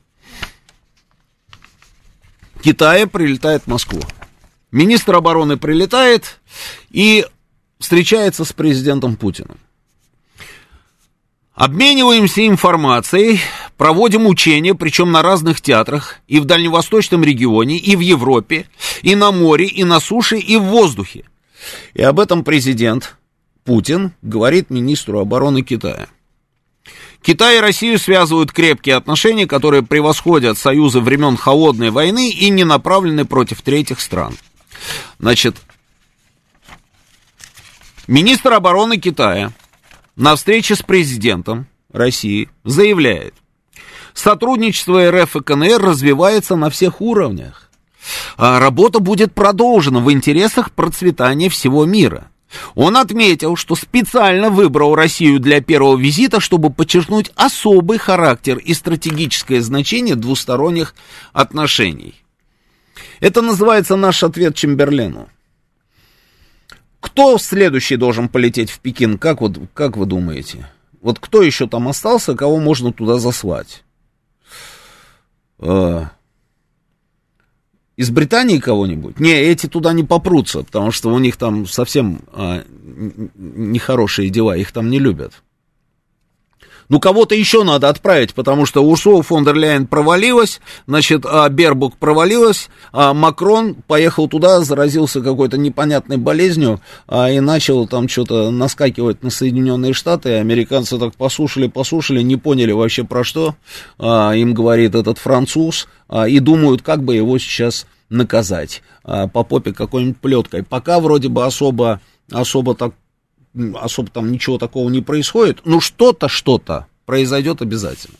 Китая прилетает в Москву. Министр обороны прилетает и встречается с президентом Путиным. Обмениваемся информацией, проводим учения, причем на разных театрах, и в Дальневосточном регионе, и в Европе, и на море, и на суше, и в воздухе. И об этом президент Путин говорит министру обороны Китая. Китай и Россию связывают крепкие отношения, которые превосходят союзы времен Холодной войны и не направлены против третьих стран. Значит, министр обороны Китая на встрече с президентом России заявляет, сотрудничество РФ и КНР развивается на всех уровнях. А работа будет продолжена в интересах процветания всего мира – он отметил, что специально выбрал Россию для первого визита, чтобы подчеркнуть особый характер и стратегическое значение двусторонних отношений. Это называется наш ответ Чемберлену. Кто следующий должен полететь в Пекин, как, вот, как вы думаете? Вот кто еще там остался, кого можно туда заслать? А, из Британии кого-нибудь? Не, эти туда не попрутся, потому что у них там совсем а, нехорошие дела, их там не любят. Ну, кого-то еще надо отправить, потому что Урсула фон дер Ляйен провалилась, значит, а Бербук провалилась, а Макрон поехал туда, заразился какой-то непонятной болезнью а, и начал там что-то наскакивать на Соединенные Штаты. Американцы так послушали, послушали, не поняли вообще про что. А, им говорит этот француз а, и думают, как бы его сейчас наказать а, по попе какой-нибудь плеткой. Пока вроде бы особо, особо так, особо там ничего такого не происходит, но что-то, что-то произойдет обязательно.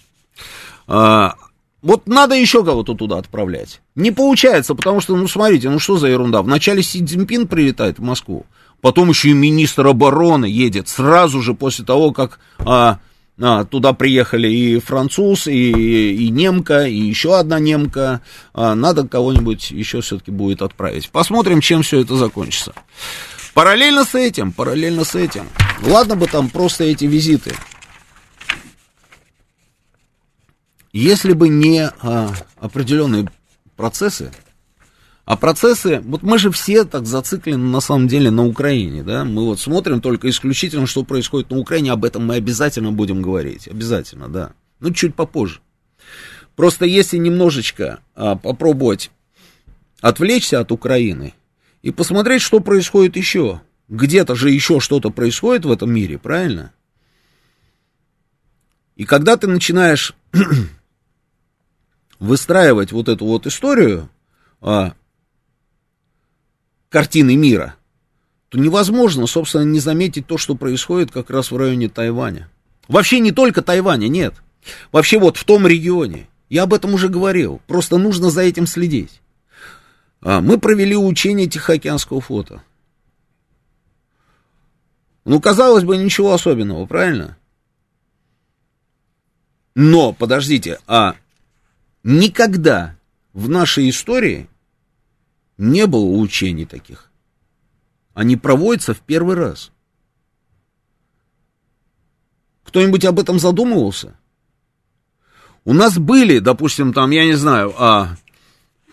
А, вот надо еще кого-то туда отправлять. Не получается, потому что, ну, смотрите, ну что за ерунда. Вначале Си Цзиньпин прилетает в Москву, потом еще и министр обороны едет сразу же после того, как а, а, туда приехали и француз, и, и немка, и еще одна немка. А, надо кого-нибудь еще все-таки будет отправить. Посмотрим, чем все это закончится. Параллельно с этим, параллельно с этим. Ладно бы там просто эти визиты. Если бы не а, определенные процессы, а процессы, вот мы же все так зациклены на самом деле на Украине, да, мы вот смотрим только исключительно, что происходит на Украине, об этом мы обязательно будем говорить, обязательно, да, ну чуть попозже. Просто если немножечко а, попробовать отвлечься от Украины и посмотреть, что происходит еще, где-то же еще что-то происходит в этом мире, правильно? И когда ты начинаешь *clears throat* выстраивать вот эту вот историю, а, картины мира, то невозможно, собственно, не заметить то, что происходит как раз в районе Тайваня. Вообще не только Тайваня, нет. Вообще вот в том регионе. Я об этом уже говорил. Просто нужно за этим следить. А, мы провели учение Тихоокеанского флота. Ну, казалось бы, ничего особенного, правильно? Но, подождите, а никогда в нашей истории не было учений таких. Они проводятся в первый раз. Кто-нибудь об этом задумывался? У нас были, допустим, там, я не знаю, а,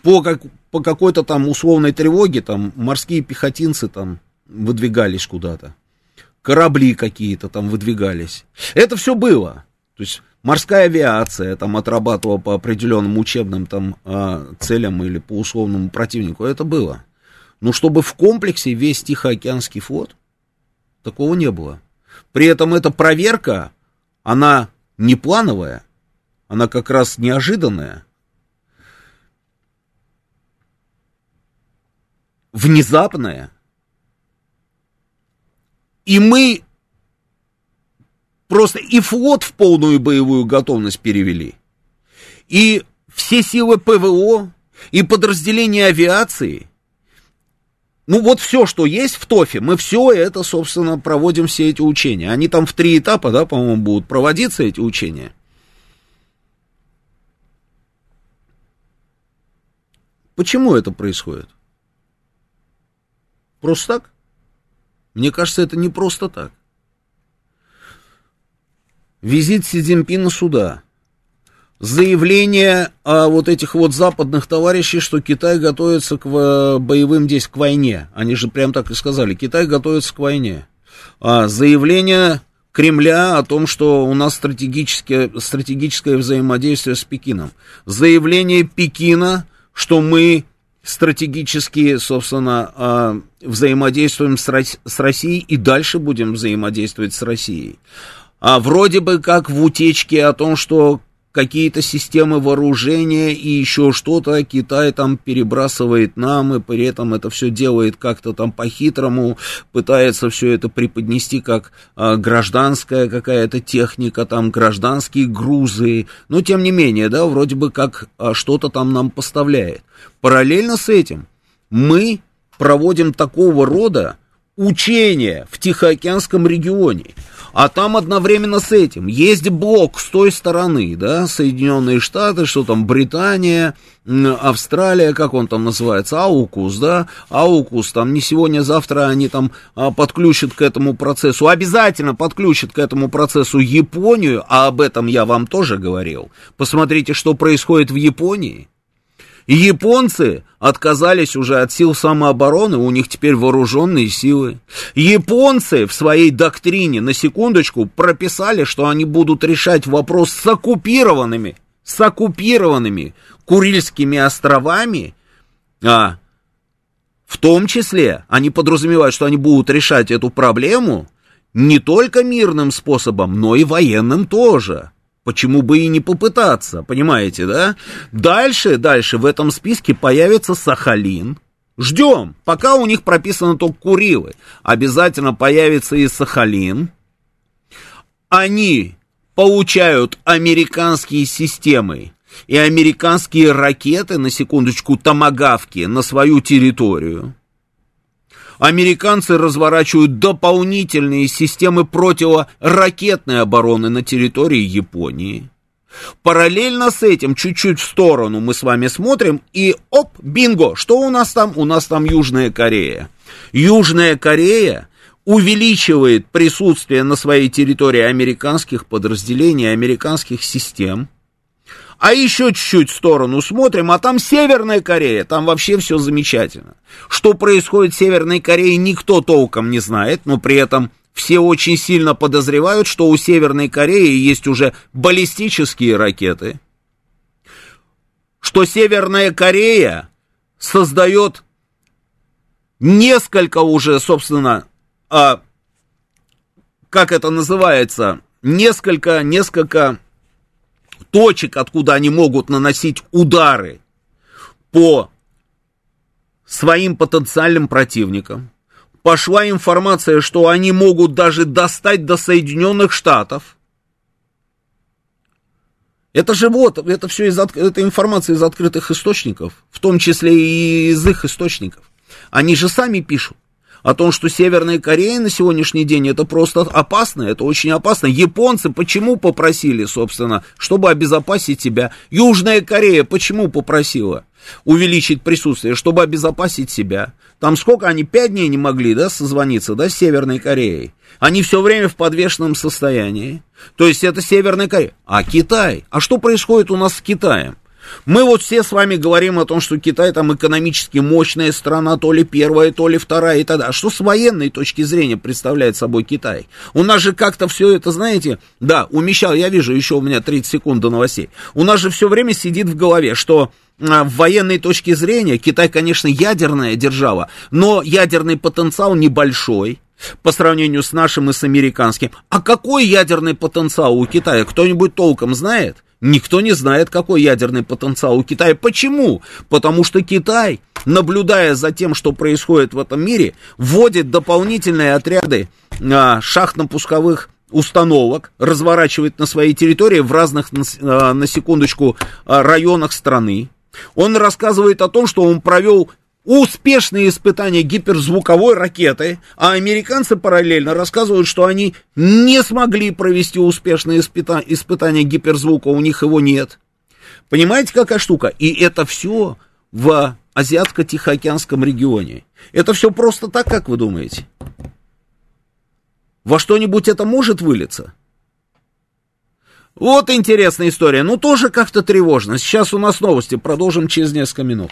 по, как, по какой-то там условной тревоге, там, морские пехотинцы там выдвигались куда-то. Корабли какие-то там выдвигались. Это все было. То есть Морская авиация там отрабатывала по определенным учебным там а, целям или по условному противнику, это было. Но чтобы в комплексе весь Тихоокеанский флот, такого не было. При этом эта проверка, она не плановая, она как раз неожиданная. Внезапная. И мы Просто и флот в полную боевую готовность перевели, и все силы ПВО, и подразделения авиации. Ну вот все, что есть в ТОФе, мы все это, собственно, проводим все эти учения. Они там в три этапа, да, по-моему, будут проводиться эти учения. Почему это происходит? Просто так? Мне кажется, это не просто так. Визит Си Цзиньпина сюда. Заявление о вот этих вот западных товарищей, что Китай готовится к боевым действиям, к войне. Они же прям так и сказали, Китай готовится к войне. А заявление Кремля о том, что у нас стратегическое, стратегическое взаимодействие с Пекином. Заявление Пекина, что мы стратегически, собственно, а, взаимодействуем с Россией и дальше будем взаимодействовать с Россией. А, вроде бы как в утечке о том, что какие-то системы вооружения и еще что-то Китай там перебрасывает нам, и при этом это все делает как-то там по-хитрому, пытается все это преподнести как а, гражданская какая-то техника, там гражданские грузы, но тем не менее, да, вроде бы как а, что-то там нам поставляет. Параллельно с этим мы проводим такого рода учения в Тихоокеанском регионе. А там одновременно с этим есть блок с той стороны, да, Соединенные Штаты, что там Британия, Австралия, как он там называется, Аукус, да, Аукус, там не сегодня, а завтра они там а, подключат к этому процессу, обязательно подключат к этому процессу Японию, а об этом я вам тоже говорил. Посмотрите, что происходит в Японии. Японцы отказались уже от сил самообороны, у них теперь вооруженные силы. Японцы в своей доктрине, на секундочку, прописали, что они будут решать вопрос с оккупированными, с оккупированными Курильскими островами, а в том числе они подразумевают, что они будут решать эту проблему не только мирным способом, но и военным тоже. Почему бы и не попытаться, понимаете, да? Дальше, дальше в этом списке появится Сахалин. Ждем, пока у них прописано только Курилы. Обязательно появится и Сахалин. Они получают американские системы и американские ракеты, на секундочку, томагавки на свою территорию. Американцы разворачивают дополнительные системы противоракетной обороны на территории Японии. Параллельно с этим, чуть-чуть в сторону мы с вами смотрим, и оп, бинго, что у нас там? У нас там Южная Корея. Южная Корея увеличивает присутствие на своей территории американских подразделений, американских систем. А еще чуть-чуть в сторону смотрим, а там Северная Корея, там вообще все замечательно. Что происходит в Северной Корее, никто толком не знает, но при этом все очень сильно подозревают, что у Северной Кореи есть уже баллистические ракеты, что Северная Корея создает несколько уже, собственно, а, как это называется, несколько, несколько точек, откуда они могут наносить удары по своим потенциальным противникам. Пошла информация, что они могут даже достать до Соединенных Штатов. Это же вот, это все из, это информация из открытых источников, в том числе и из их источников. Они же сами пишут о том, что Северная Корея на сегодняшний день это просто опасно, это очень опасно. Японцы почему попросили, собственно, чтобы обезопасить себя? Южная Корея почему попросила увеличить присутствие, чтобы обезопасить себя? Там сколько они, пять дней не могли, да, созвониться, да, с Северной Кореей? Они все время в подвешенном состоянии. То есть это Северная Корея. А Китай? А что происходит у нас с Китаем? Мы вот все с вами говорим о том, что Китай там экономически мощная страна, то ли первая, то ли вторая и т.д. А что с военной точки зрения представляет собой Китай? У нас же как-то все это, знаете, да, умещал, я вижу, еще у меня 30 секунд до новостей. У нас же все время сидит в голове, что а, в военной точке зрения Китай, конечно, ядерная держава, но ядерный потенциал небольшой по сравнению с нашим и с американским. А какой ядерный потенциал у Китая? Кто-нибудь толком знает? Никто не знает, какой ядерный потенциал у Китая. Почему? Потому что Китай, наблюдая за тем, что происходит в этом мире, вводит дополнительные отряды а, шахтно-пусковых установок, разворачивает на своей территории в разных, на, на секундочку, а, районах страны. Он рассказывает о том, что он провел успешные испытания гиперзвуковой ракеты, а американцы параллельно рассказывают, что они не смогли провести успешные испыта- испытания гиперзвука, у них его нет. Понимаете, какая штука? И это все в Азиатско-Тихоокеанском регионе. Это все просто так, как вы думаете? Во что-нибудь это может вылиться? Вот интересная история. Ну, тоже как-то тревожно. Сейчас у нас новости. Продолжим через несколько минут.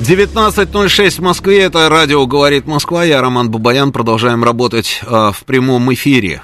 19.06 в Москве, это радио «Говорит Москва», я Роман Бабаян, продолжаем работать э, в прямом эфире.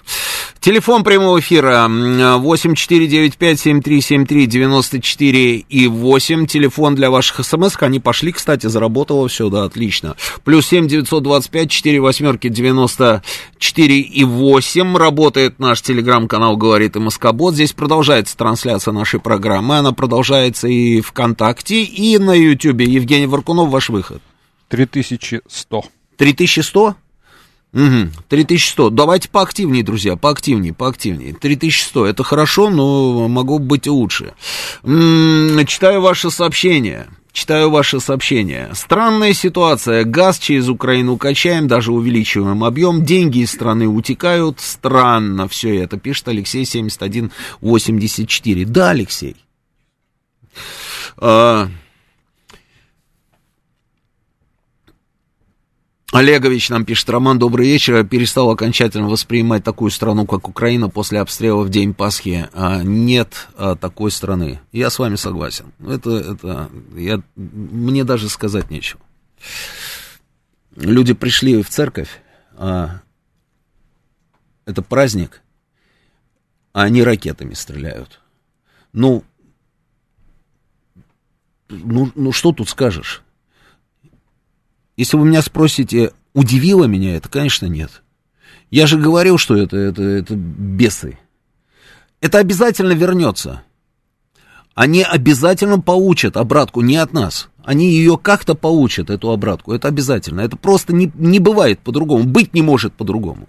Телефон прямого эфира 8495-7373-94 и 8. Телефон для ваших смс -ок. Они пошли, кстати, заработало все, да, отлично. Плюс 7 925 4 восьмерки 94 и 8. Работает наш телеграм-канал «Говорит и Москобот». Здесь продолжается трансляция нашей программы. Она продолжается и ВКонтакте, и на Ютьюбе. Евгений Варкунов, ваш выход. 3100. 3100? Угу, 3100. Давайте поактивнее, друзья, поактивнее, поактивнее. 3100, это хорошо, но могло быть лучше. М-м, читаю ваше сообщение. Читаю ваше сообщение. Странная ситуация. Газ через Украину качаем, даже увеличиваем объем. Деньги из страны утекают. Странно все это, пишет Алексей 7184. Да, Алексей. А, Олегович нам пишет, Роман, добрый вечер. Я перестал окончательно воспринимать такую страну, как Украина, после обстрела в день Пасхи. А, нет а, такой страны. Я с вами согласен. Это, это, я, мне даже сказать нечего. Люди пришли в церковь, а, это праздник, а они ракетами стреляют. Ну, ну, ну что тут скажешь? Если вы меня спросите, удивило меня это, конечно, нет. Я же говорил, что это, это, это бесы. Это обязательно вернется. Они обязательно получат обратку не от нас. Они ее как-то получат, эту обратку. Это обязательно. Это просто не, не бывает по-другому. Быть не может по-другому.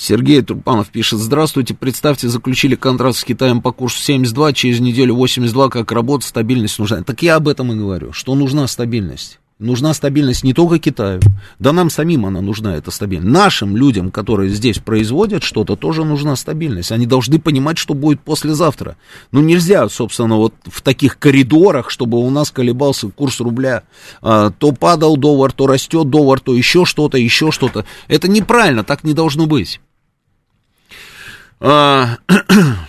Сергей Трупанов пишет, здравствуйте, представьте, заключили контракт с Китаем по курсу 72, через неделю 82, как работа, стабильность нужна. Так я об этом и говорю, что нужна стабильность. Нужна стабильность не только Китаю, да нам самим она нужна, эта стабильность. Нашим людям, которые здесь производят что-то, тоже нужна стабильность. Они должны понимать, что будет послезавтра. Ну, нельзя, собственно, вот в таких коридорах, чтобы у нас колебался курс рубля. А, то падал доллар, то растет доллар, то еще что-то, еще что-то. Это неправильно, так не должно быть. А, *clears throat*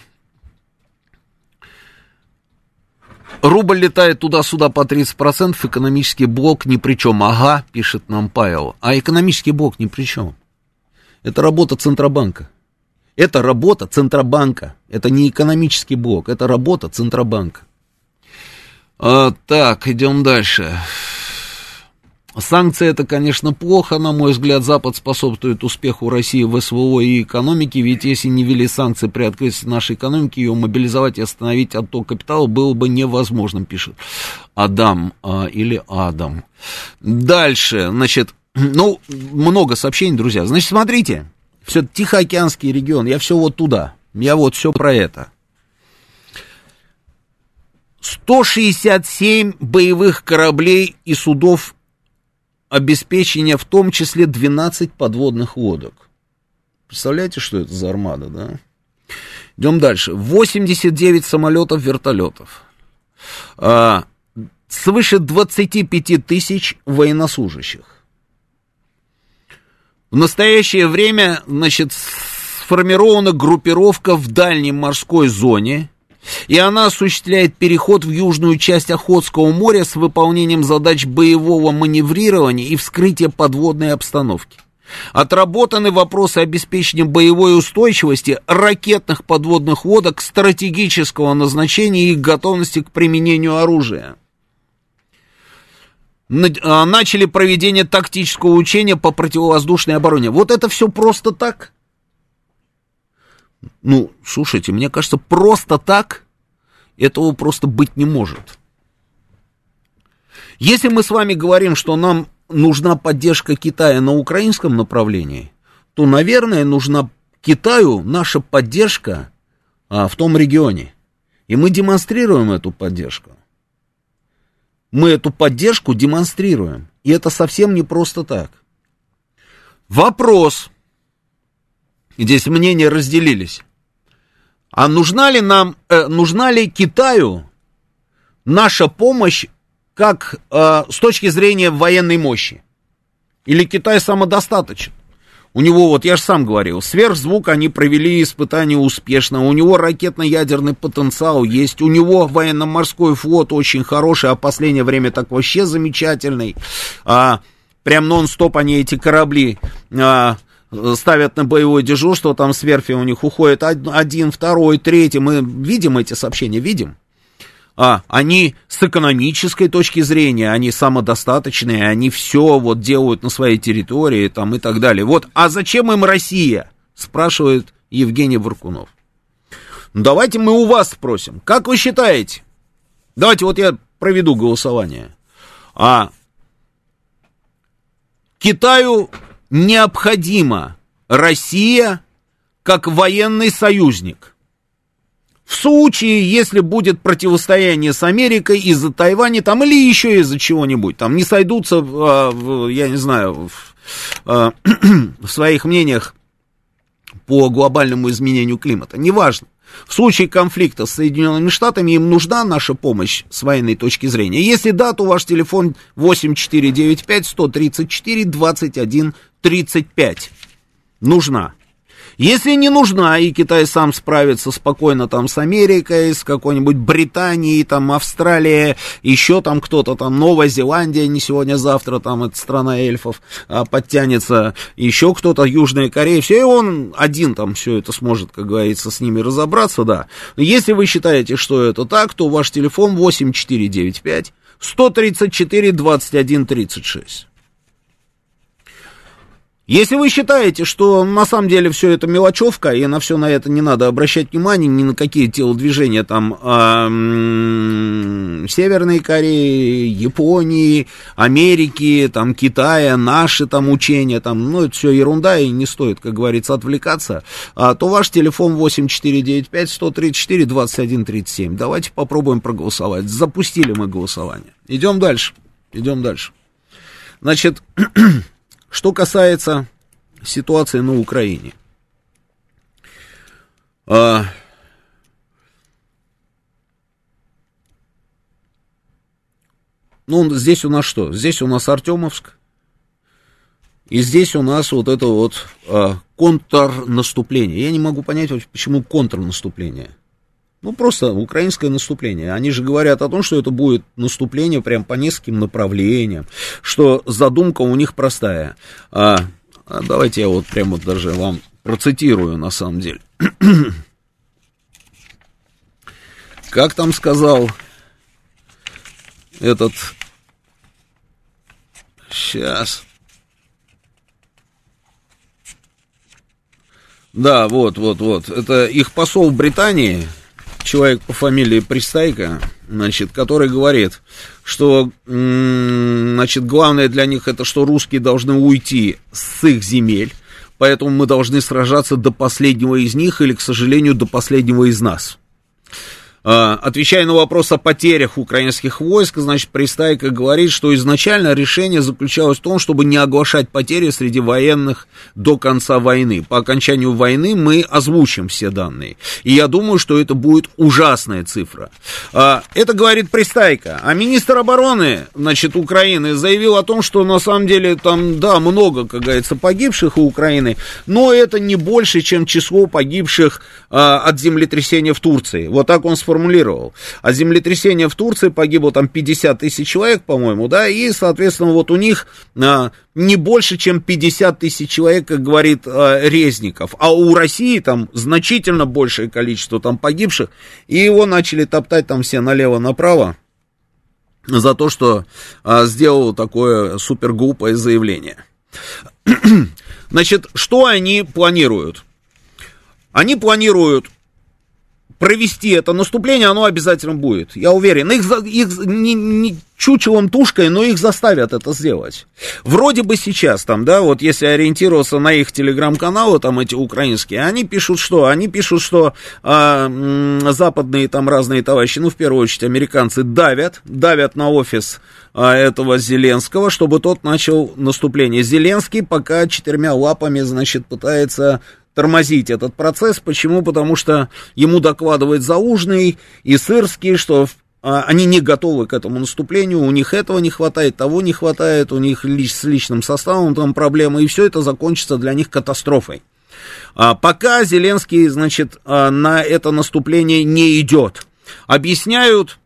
рубль летает туда-сюда по 30%, экономический блок ни при чем. Ага, пишет нам Павел. А экономический блок ни при чем. Это работа Центробанка. Это работа Центробанка. Это не экономический блок, это работа Центробанка. А, так, идем дальше. Санкции это, конечно, плохо, на мой взгляд, Запад способствует успеху России в СВО и экономике, ведь если не ввели санкции при открытии нашей экономики, ее мобилизовать и остановить отток капитала было бы невозможным, пишет Адам а, или Адам. Дальше, значит, *clears throat* ну, много сообщений, друзья. Значит, смотрите, все Тихоокеанский регион, я все вот туда, я вот все про это. 167 боевых кораблей и судов обеспечения в том числе 12 подводных лодок. Представляете, что это за армада, да? Идем дальше. 89 самолетов, вертолетов. А, свыше 25 тысяч военнослужащих. В настоящее время, значит, сформирована группировка в дальней морской зоне – и она осуществляет переход в южную часть Охотского моря с выполнением задач боевого маневрирования и вскрытия подводной обстановки. Отработаны вопросы обеспечения боевой устойчивости ракетных подводных лодок стратегического назначения и готовности к применению оружия. А, начали проведение тактического учения по противовоздушной обороне. Вот это все просто так? Ну, слушайте, мне кажется, просто так этого просто быть не может. Если мы с вами говорим, что нам нужна поддержка Китая на украинском направлении, то, наверное, нужна Китаю наша поддержка а, в том регионе. И мы демонстрируем эту поддержку. Мы эту поддержку демонстрируем. И это совсем не просто так. Вопрос. Здесь мнения разделились. А нужна ли нам, э, нужна ли Китаю наша помощь как э, с точки зрения военной мощи? Или Китай самодостаточен? У него, вот я же сам говорил, сверхзвук они провели испытания успешно, у него ракетно-ядерный потенциал есть, у него военно-морской флот очень хороший, а в последнее время так вообще замечательный. А, прям нон-стоп они эти корабли а, ставят на боевое дежурство, там с верфи у них уходит один, второй, третий, мы видим эти сообщения, видим. А, они с экономической точки зрения, они самодостаточные, они все вот делают на своей территории там и так далее. Вот, а зачем им Россия? Спрашивает Евгений Варкунов. Ну, давайте мы у вас спросим, как вы считаете? Давайте вот я проведу голосование. А Китаю необходима Россия как военный союзник. В случае, если будет противостояние с Америкой из-за Тайваня там или еще из-за чего-нибудь, там не сойдутся, э, я не знаю, в, э, *clears throat* в своих мнениях по глобальному изменению климата, неважно. В случае конфликта с Соединенными Штатами им нужна наша помощь с военной точки зрения. Если да, то ваш телефон 8495 134 21 35. Нужна. Если не нужна, и Китай сам справится спокойно там с Америкой, с какой-нибудь Британией, там Австралия, еще там кто-то там, Новая Зеландия, не сегодня-завтра, там эта страна эльфов а, подтянется, еще кто-то, Южная Корея, все, и он один там все это сможет, как говорится, с ними разобраться, да. Но если вы считаете, что это так, то ваш телефон 8495 134 21 36. Если вы считаете, что на самом деле все это мелочевка, и на все на это не надо обращать внимание, ни на какие телодвижения там э, Северной Кореи, Японии, Америки, там Китая, наши там учения, там, ну, это все ерунда, и не стоит, как говорится, отвлекаться, а, то ваш телефон 8495 134 2137. Давайте попробуем проголосовать. Запустили мы голосование. Идем дальше. Идем дальше. Значит, *clears throat* Что касается ситуации на Украине. А, ну, здесь у нас что? Здесь у нас Артемовск. И здесь у нас вот это вот а, контрнаступление. Я не могу понять, почему контрнаступление. Ну, просто украинское наступление. Они же говорят о том, что это будет наступление прям по нескольким направлениям, что задумка у них простая. А, а давайте я вот прямо вот даже вам процитирую на самом деле. *clears throat* Как там сказал этот... Сейчас. Да, вот, вот, вот. Это их посол в Британии, человек по фамилии Пристайка, значит, который говорит, что, значит, главное для них это, что русские должны уйти с их земель, поэтому мы должны сражаться до последнего из них или, к сожалению, до последнего из нас. А, отвечая на вопрос о потерях украинских войск, значит, Пристайка говорит, что изначально решение заключалось в том, чтобы не оглашать потери среди военных до конца войны. По окончанию войны мы озвучим все данные. И я думаю, что это будет ужасная цифра. А, это говорит Пристайка. А министр обороны, значит, Украины заявил о том, что на самом деле там, да, много, как говорится, погибших у Украины, но это не больше, чем число погибших а, от землетрясения в Турции. Вот так он сформулировал сформулировал. А землетрясение в Турции погибло там 50 тысяч человек, по-моему, да, и, соответственно, вот у них а, не больше, чем 50 тысяч человек, как говорит а, Резников. А у России там значительно большее количество там погибших, и его начали топтать там все налево-направо за то, что а, сделал такое супер глупое заявление. *clears throat* Значит, что они планируют? Они планируют провести это наступление, оно обязательно будет. Я уверен. Их, их не, не чучелом тушкой, но их заставят это сделать. Вроде бы сейчас там, да, вот если ориентироваться на их телеграм-каналы, там эти украинские, они пишут что? Они пишут, что а, западные там разные товарищи, ну, в первую очередь, американцы давят, давят на офис а, этого Зеленского, чтобы тот начал наступление. Зеленский пока четырьмя лапами, значит, пытается тормозить этот процесс. Почему? Потому что ему докладывает Заужный и Сырский, что а, они не готовы к этому наступлению, у них этого не хватает, того не хватает, у них лич, с личным составом там проблемы, и все это закончится для них катастрофой. А, пока Зеленский, значит, а, на это наступление не идет. Объясняют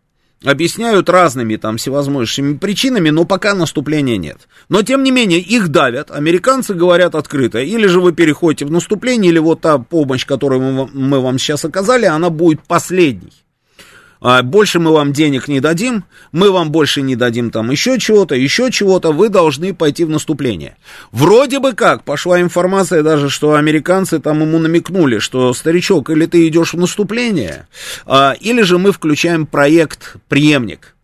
объясняют разными там всевозможными причинами, но пока наступления нет. Но тем не менее их давят, американцы говорят открыто, или же вы переходите в наступление, или вот та помощь, которую мы, мы вам сейчас оказали, она будет последней. А, больше мы вам денег не дадим, мы вам больше не дадим там еще чего-то, еще чего-то, вы должны пойти в наступление. Вроде бы как, пошла информация даже, что американцы там ему намекнули, что, старичок, или ты идешь в наступление, а, или же мы включаем проект «Преемник».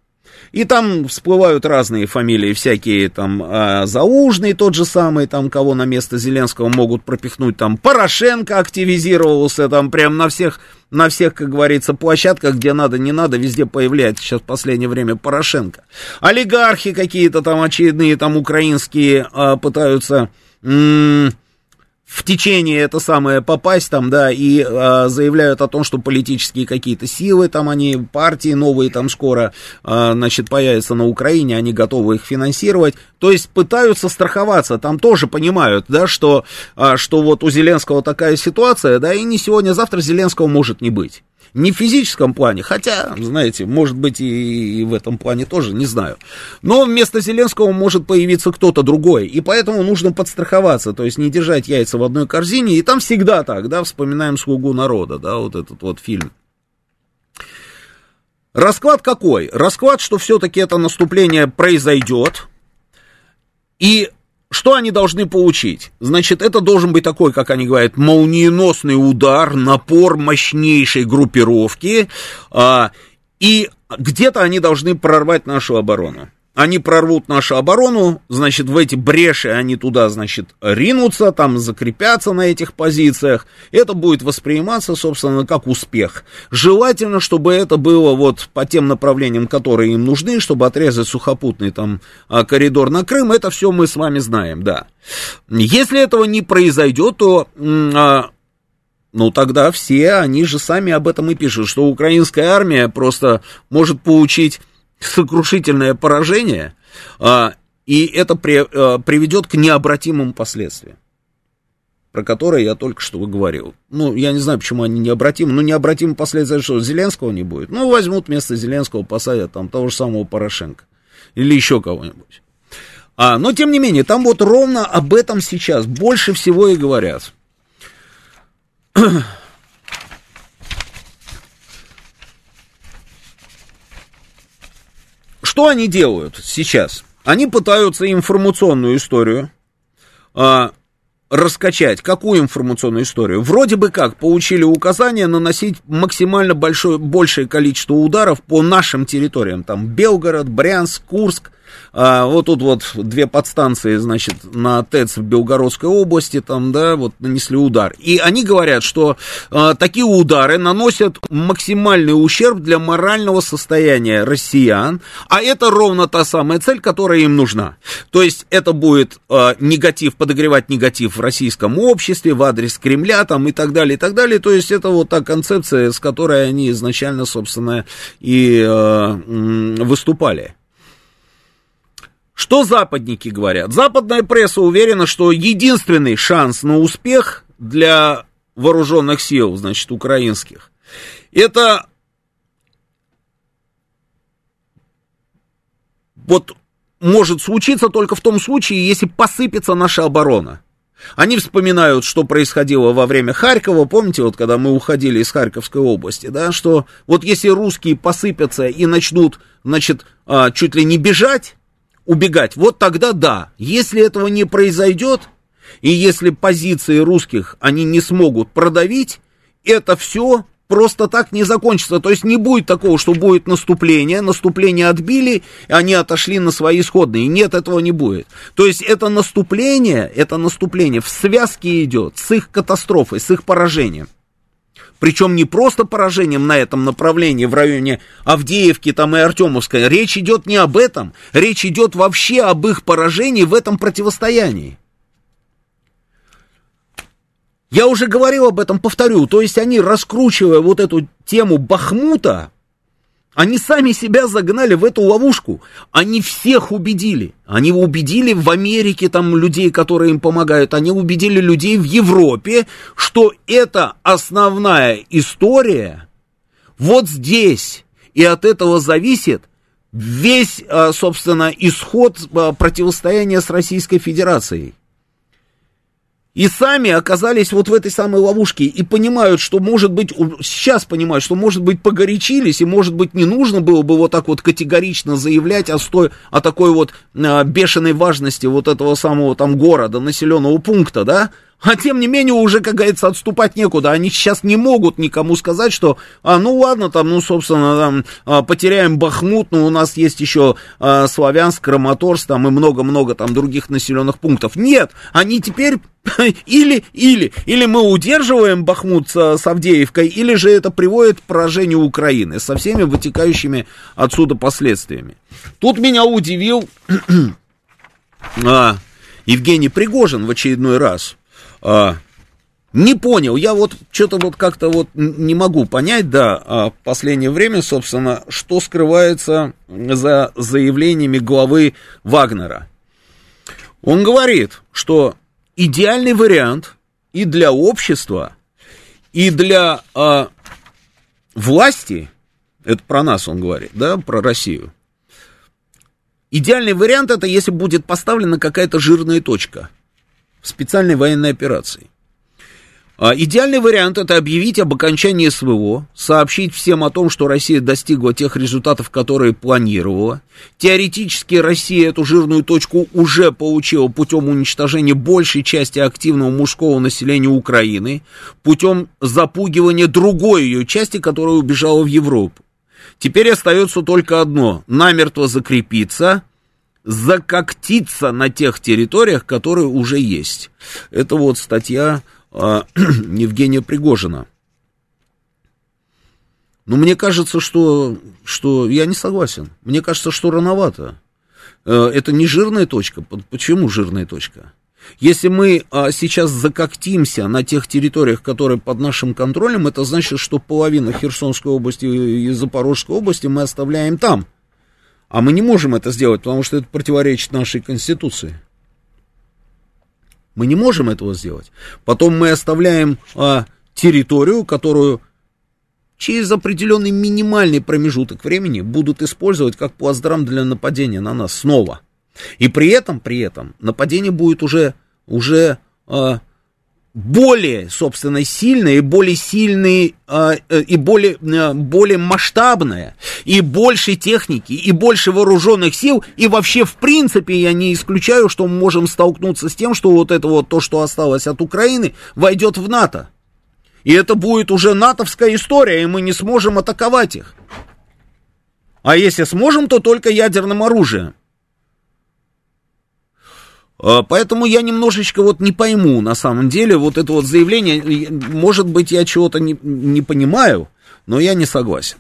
И там всплывают разные фамилии, всякие там э, Заужный тот же самый, там кого на место Зеленского могут пропихнуть, там Порошенко активизировался, там прям на всех, на всех, как говорится, площадках, где надо, не надо, везде появляется сейчас в последнее время Порошенко. Олигархи какие-то там очередные, там украинские э, пытаются... в течение это самое попасть там, да, и а, заявляют о том, что политические какие-то силы там, они, партии новые там скоро, а, значит, появятся на Украине, они готовы их финансировать. То есть пытаются страховаться, там тоже понимают, да, что, а, что вот у Зеленского такая ситуация, да, и не сегодня, а завтра Зеленского может не быть. Не в физическом плане, хотя, знаете, может быть и, и в этом плане тоже, не знаю. Но вместо Зеленского может появиться кто-то другой, и поэтому нужно подстраховаться, то есть не держать яйца в одной корзине, и там всегда так, да, вспоминаем «Слугу народа», да, вот этот вот фильм. Расклад какой? Расклад, что все-таки это наступление произойдет, и что они должны получить? Значит, это должен быть такой, как они говорят, молниеносный удар, напор мощнейшей группировки, а, и где-то они должны прорвать нашу оборону они прорвут нашу оборону, значит, в эти бреши они туда, значит, ринутся, там закрепятся на этих позициях. Это будет восприниматься, собственно, как успех. Желательно, чтобы это было вот по тем направлениям, которые им нужны, чтобы отрезать сухопутный там а, коридор на Крым. Это все мы с вами знаем, да. Если этого не произойдет, то а, ну тогда все, они же сами об этом и пишут, что украинская армия просто может получить сокрушительное поражение, а, и это а, приведет к необратимым последствиям, про которые я только что говорил. Ну, я не знаю, почему они необратимы, но необратимые последствия, что Зеленского не будет. Ну, возьмут вместо Зеленского, посадят там того же самого Порошенко или еще кого-нибудь. А, но, тем не менее, там вот ровно об этом сейчас больше всего и говорят. Что они делают сейчас? Они пытаются информационную историю а, раскачать. Какую информационную историю? Вроде бы как получили указание наносить максимально большое, большее количество ударов по нашим территориям. Там Белгород, Брянск, Курск, а, вот тут вот две подстанции, значит, на ТЭЦ в Белгородской области, там, да, вот нанесли удар. И они говорят, что а, такие удары наносят максимальный ущерб для морального состояния россиян, а это ровно та самая цель, которая им нужна. То есть это будет а, негатив, подогревать негатив в российском обществе, в адрес Кремля, там, и так далее, и так далее. То есть это вот та концепция, с которой они изначально, собственно, и а, выступали. Что западники говорят? Западная пресса уверена, что единственный шанс на успех для вооруженных сил, значит, украинских, это вот может случиться только в том случае, если посыпется наша оборона. Они вспоминают, что происходило во время Харькова, помните, вот когда мы уходили из Харьковской области, да, что вот если русские посыпятся и начнут, значит, а, чуть ли не бежать, убегать, вот тогда да. Если этого не произойдет, и если позиции русских они не смогут продавить, это все просто так не закончится. То есть не будет такого, что будет наступление, наступление отбили, и они отошли на свои исходные. Нет, этого не будет. То есть это наступление, это наступление в связке идет с их катастрофой, с их поражением. Причем не просто поражением на этом направлении в районе Авдеевки там и Артемовской. Речь идет не об этом. Речь идет вообще об их поражении в этом противостоянии. Я уже говорил об этом, повторю. То есть они, раскручивая вот эту тему Бахмута, они сами себя загнали в эту ловушку. Они всех убедили. Они убедили в Америке там людей, которые им помогают. Они убедили людей в Европе, что это основная история вот здесь. И от этого зависит весь, а, собственно, исход а, противостояния с Российской Федерацией и сами оказались вот в этой самой ловушке и понимают, что может быть, сейчас понимают, что может быть погорячились, и может быть не нужно было бы вот так вот категорично заявлять о, стой, о такой вот а, бешеной важности вот этого самого там города, населенного пункта, да, а тем не менее уже, как говорится, отступать некуда. Они сейчас не могут никому сказать, что, а, ну ладно, там, ну, собственно, там, а, потеряем Бахмут, но у нас есть еще а, Славянск, Краматорск, там и много-много там других населенных пунктов. Нет, они теперь *laughs* или, или, или мы удерживаем Бахмут с, с Авдеевкой, или же это приводит к поражению Украины со всеми вытекающими отсюда последствиями. Тут меня удивил *clears throat* а, Евгений Пригожин в очередной раз. А, Не понял, я вот что-то вот как-то вот не могу понять, да, а в последнее время, собственно, что скрывается за заявлениями главы Вагнера. Он говорит, что идеальный вариант и для общества, и для а, власти, это про нас он говорит, да, про Россию. Идеальный вариант это если будет поставлена какая-то жирная точка в специальной военной операции. А, идеальный вариант это объявить об окончании СВО, сообщить всем о том, что Россия достигла тех результатов, которые планировала. Теоретически Россия эту жирную точку уже получила путем уничтожения большей части активного мужского населения Украины, путем запугивания другой ее части, которая убежала в Европу. Теперь остается только одно – намертво закрепиться, закоктиться на тех территориях, которые уже есть. Это вот статья а, *clears throat* Евгения Пригожина. Но мне кажется, что, что я не согласен. Мне кажется, что рановато. Э, это не жирная точка. Почему жирная точка? Если мы а, сейчас закоктимся на тех территориях, которые под нашим контролем, это значит, что половину Херсонской области и Запорожской области мы оставляем там. А мы не можем это сделать, потому что это противоречит нашей Конституции. Мы не можем этого сделать. Потом мы оставляем а, территорию, которую через определенный минимальный промежуток времени будут использовать как плацдарм для нападения на нас снова. И при этом, при этом, нападение будет уже, уже а, более, собственно, сильное, и более сильное, а, э, и более, а, более масштабное, и больше техники, и больше вооруженных сил, и вообще, в принципе, я не исключаю, что мы можем столкнуться с тем, что вот это вот то, что осталось от Украины, войдет в НАТО. И это будет уже натовская история, и мы не сможем атаковать их. А если сможем, то только ядерным оружием. А, поэтому я немножечко вот не пойму, на самом деле, вот это вот заявление, может быть, я чего-то не, не понимаю, но я не согласен.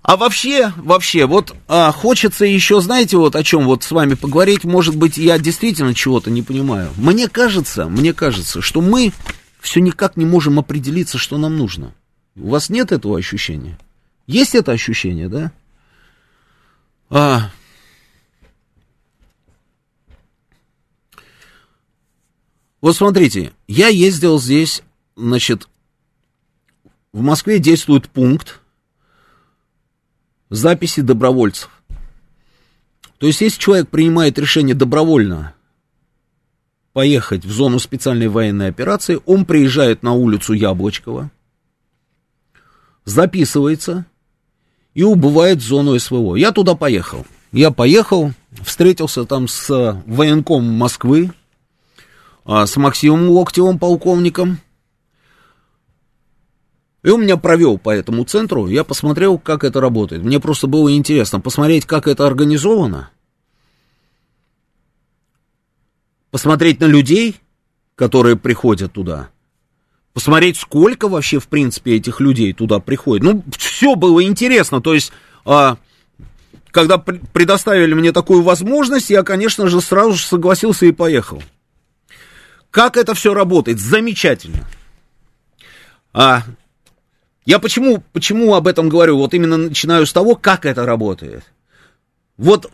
А вообще, вообще, вот а, хочется еще, знаете, вот о чем вот с вами поговорить, может быть, я действительно чего-то не понимаю. Мне кажется, мне кажется, что мы все никак не можем определиться, что нам нужно. У вас нет этого ощущения? Есть это ощущение, да? А, Вот смотрите, я ездил здесь, значит, в Москве действует пункт записи добровольцев. То есть, если человек принимает решение добровольно поехать в зону специальной военной операции, он приезжает на улицу Яблочкова, записывается и убывает в зону СВО. Я туда поехал. Я поехал, встретился там с военком Москвы, с Максимом Локтевым, полковником. И он меня провел по этому центру, я посмотрел, как это работает. Мне просто было интересно посмотреть, как это организовано, посмотреть на людей, которые приходят туда, посмотреть, сколько вообще, в принципе, этих людей туда приходит. Ну, все было интересно, то есть... А, когда предоставили мне такую возможность, я, конечно же, сразу же согласился и поехал. Как это все работает? Замечательно. А, я почему, почему об этом говорю? Вот именно начинаю с того, как это работает. Вот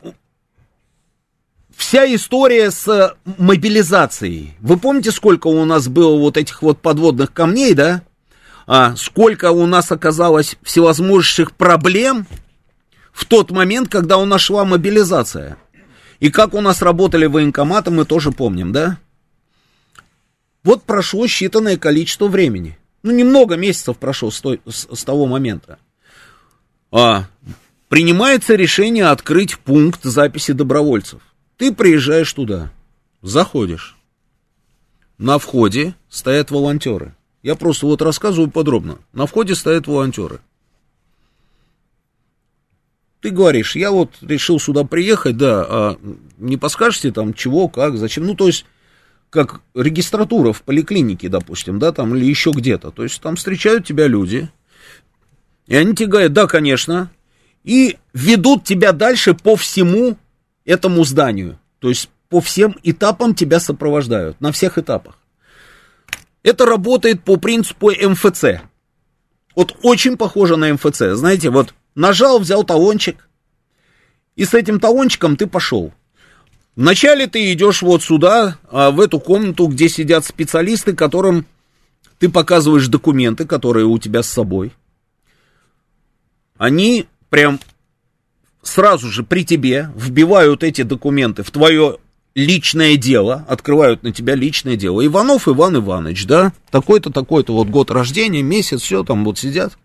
вся история с мобилизацией. Вы помните, сколько у нас было вот этих вот подводных камней, да? А сколько у нас оказалось всевозможных проблем в тот момент, когда у нас шла мобилизация. И как у нас работали военкоматы, мы тоже помним, да? Вот прошло считанное количество времени. Ну, немного месяцев прошло с, той, с, с того момента. А, принимается решение открыть пункт записи добровольцев. Ты приезжаешь туда, заходишь. На входе стоят волонтеры. Я просто вот рассказываю подробно. На входе стоят волонтеры. Ты говоришь, я вот решил сюда приехать, да, а не подскажете там чего, как, зачем? Ну, то есть как регистратура в поликлинике, допустим, да, там, или еще где-то. То есть там встречают тебя люди, и они тебе говорят, да, конечно, и ведут тебя дальше по всему этому зданию. То есть по всем этапам тебя сопровождают, на всех этапах. Это работает по принципу МФЦ. Вот очень похоже на МФЦ. Знаете, вот нажал, взял талончик, и с этим талончиком ты пошел. Вначале ты идешь вот сюда, а, в эту комнату, где сидят специалисты, которым ты показываешь документы, которые у тебя с собой. Они прям сразу же при тебе вбивают эти документы в твое личное дело, открывают на тебя личное дело. Иванов Иван Иванович, да, такой-то, такой-то, вот год рождения, месяц, все, там вот сидят.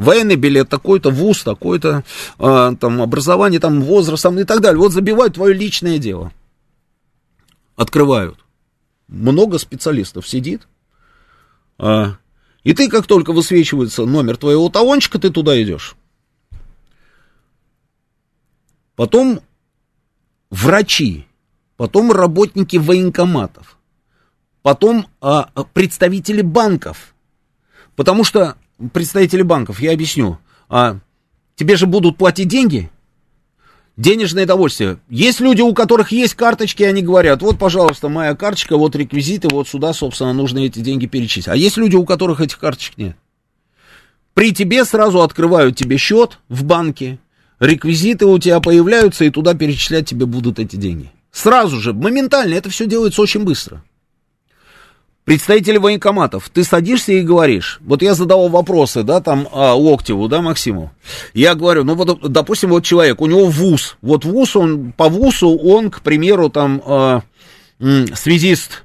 Военный билет такой-то, вуз такой-то, э, там, образование, там, возраст, там, и так далее. Вот забивают твое личное дело. Открывают. Много специалистов сидит. Э, и ты, как только высвечивается номер твоего талончика, ты туда идешь. Потом врачи потом работники военкоматов, потом а, представители банков. Потому что представители банков, я объясню, а, тебе же будут платить деньги, денежное удовольствие. Есть люди, у которых есть карточки, они говорят, вот, пожалуйста, моя карточка, вот реквизиты, вот сюда, собственно, нужно эти деньги перечислить. А есть люди, у которых этих карточек нет. При тебе сразу открывают тебе счет в банке, реквизиты у тебя появляются, и туда перечислять тебе будут эти деньги. Сразу же, моментально, это все делается очень быстро. Представители военкоматов, ты садишься и говоришь, вот я задавал вопросы, да, там, а, Локтеву, да, Максиму, я говорю, ну вот, допустим, вот человек, у него ВУЗ, вот ВУЗ, он, по ВУЗу он, к примеру, там, а, связист,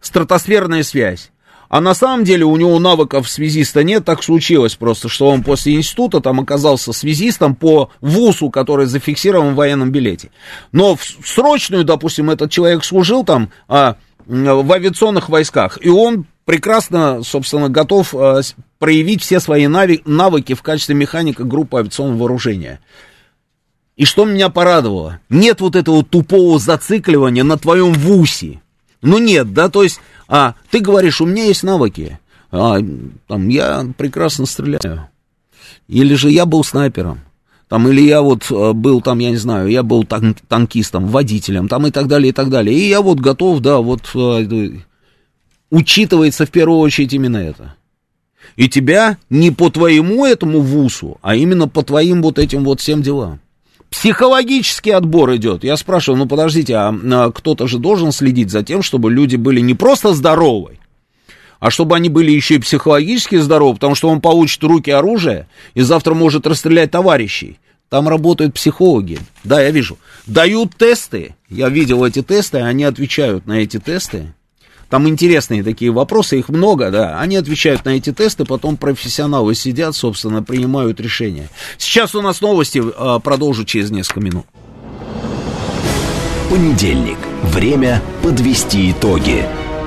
стратосферная связь, а на самом деле у него навыков связиста нет, так случилось просто, что он после института там оказался связистом по ВУЗу, который зафиксирован в военном билете. Но в срочную, допустим, этот человек служил там а, в авиационных войсках, и он прекрасно, собственно, готов а, проявить все свои навыки в качестве механика группы авиационного вооружения. И что меня порадовало? Нет вот этого тупого зацикливания на твоем ВУСе. Ну нет, да, то есть а ты говоришь, у меня есть навыки, а, там, я прекрасно стреляю. Или же я был снайпером. Там, или я вот э, был там, я не знаю, я был тан танкистом, водителем, там и так далее, и так далее. И я вот готов, да, вот э, учитывается в первую очередь именно это. И тебя не по твоему этому вусу, а именно по твоим вот этим вот всем делам. Психологический отбор идет. Я спрашиваю, ну подождите, а, а кто-то же должен следить за тем, чтобы люди были не просто здоровы, а чтобы они были еще и психологически здоровы, потому что он получит руки оружие и завтра может расстрелять товарищей. Там работают психологи. Да, я вижу. Дают тесты. Я видел эти тесты, они отвечают на эти тесты. Там интересные такие вопросы, их много, да. Они отвечают на эти тесты, потом профессионалы сидят, собственно, принимают решения. Сейчас у нас новости, а, продолжу через несколько минут. Понедельник. Время подвести итоги.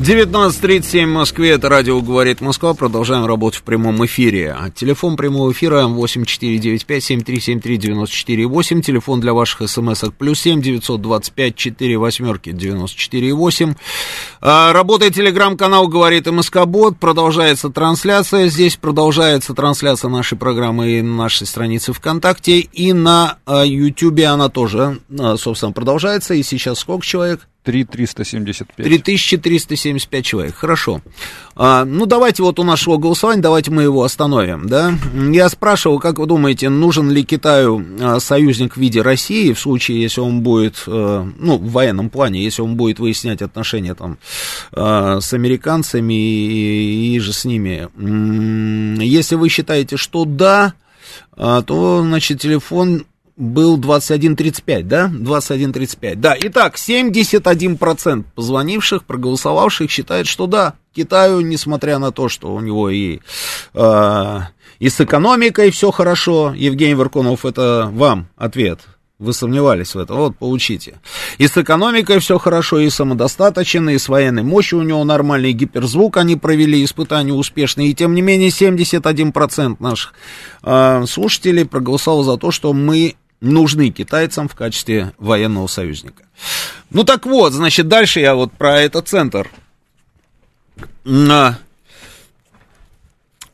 19.37 в Москве, это радио «Говорит Москва», продолжаем работать в прямом эфире. Телефон прямого эфира 8495-7373-94-8, телефон для ваших смс-ок плюс 7 925 4 восьмерки 94 А, работает телеграм-канал «Говорит МСК Бот», продолжается трансляция, здесь. Продолжается трансляция нашей программы и на нашей странице ВКонтакте, и на а, Ютьюбе она тоже, а, собственно, продолжается, и сейчас сколько человек? 3375. 3375 человек, хорошо. А, ну, давайте вот у нашего голосования, давайте мы его остановим, да. Я спрашивал, как вы думаете, нужен ли Китаю а, союзник в виде России, в случае, если он будет, а, ну, в военном плане, если он будет выяснять отношения там а, с американцами и, и же с ними. Если вы считаете, что да, а, то, значит, телефон был 21.35, да? 21.35. Да, итак, 71% позвонивших, проголосовавших считает, что да, Китаю, несмотря на то, что у него и, э, и с экономикой все хорошо, Евгений Варкунов, это вам ответ. Вы сомневались в этом, вот, получите. И с экономикой все хорошо, и самодостаточен, и с военной мощью у него нормальный гиперзвук, они провели испытания успешные, и тем не менее 71% наших э, слушателей проголосовал за то, что мы нужны китайцам в качестве военного союзника. Ну так вот, значит, дальше я вот про этот центр. А,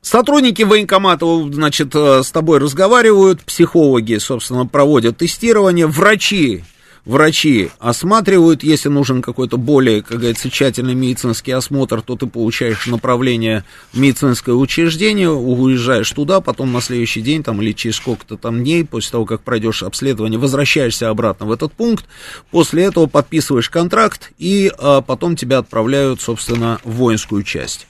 Сотрудники военкомата, значит, э, с тобой разговаривают, психологи, собственно, проводят тестирование, врачи, врачи осматривают, если нужен какой-то более, как говорится, тщательный медицинский осмотр, то ты получаешь направление в медицинское учреждение, уезжаешь туда, потом на следующий день, там, или через сколько-то там дней, после того, как пройдешь обследование, возвращаешься обратно в этот пункт, после этого подписываешь контракт, и а, потом тебя отправляют, собственно, в воинскую часть.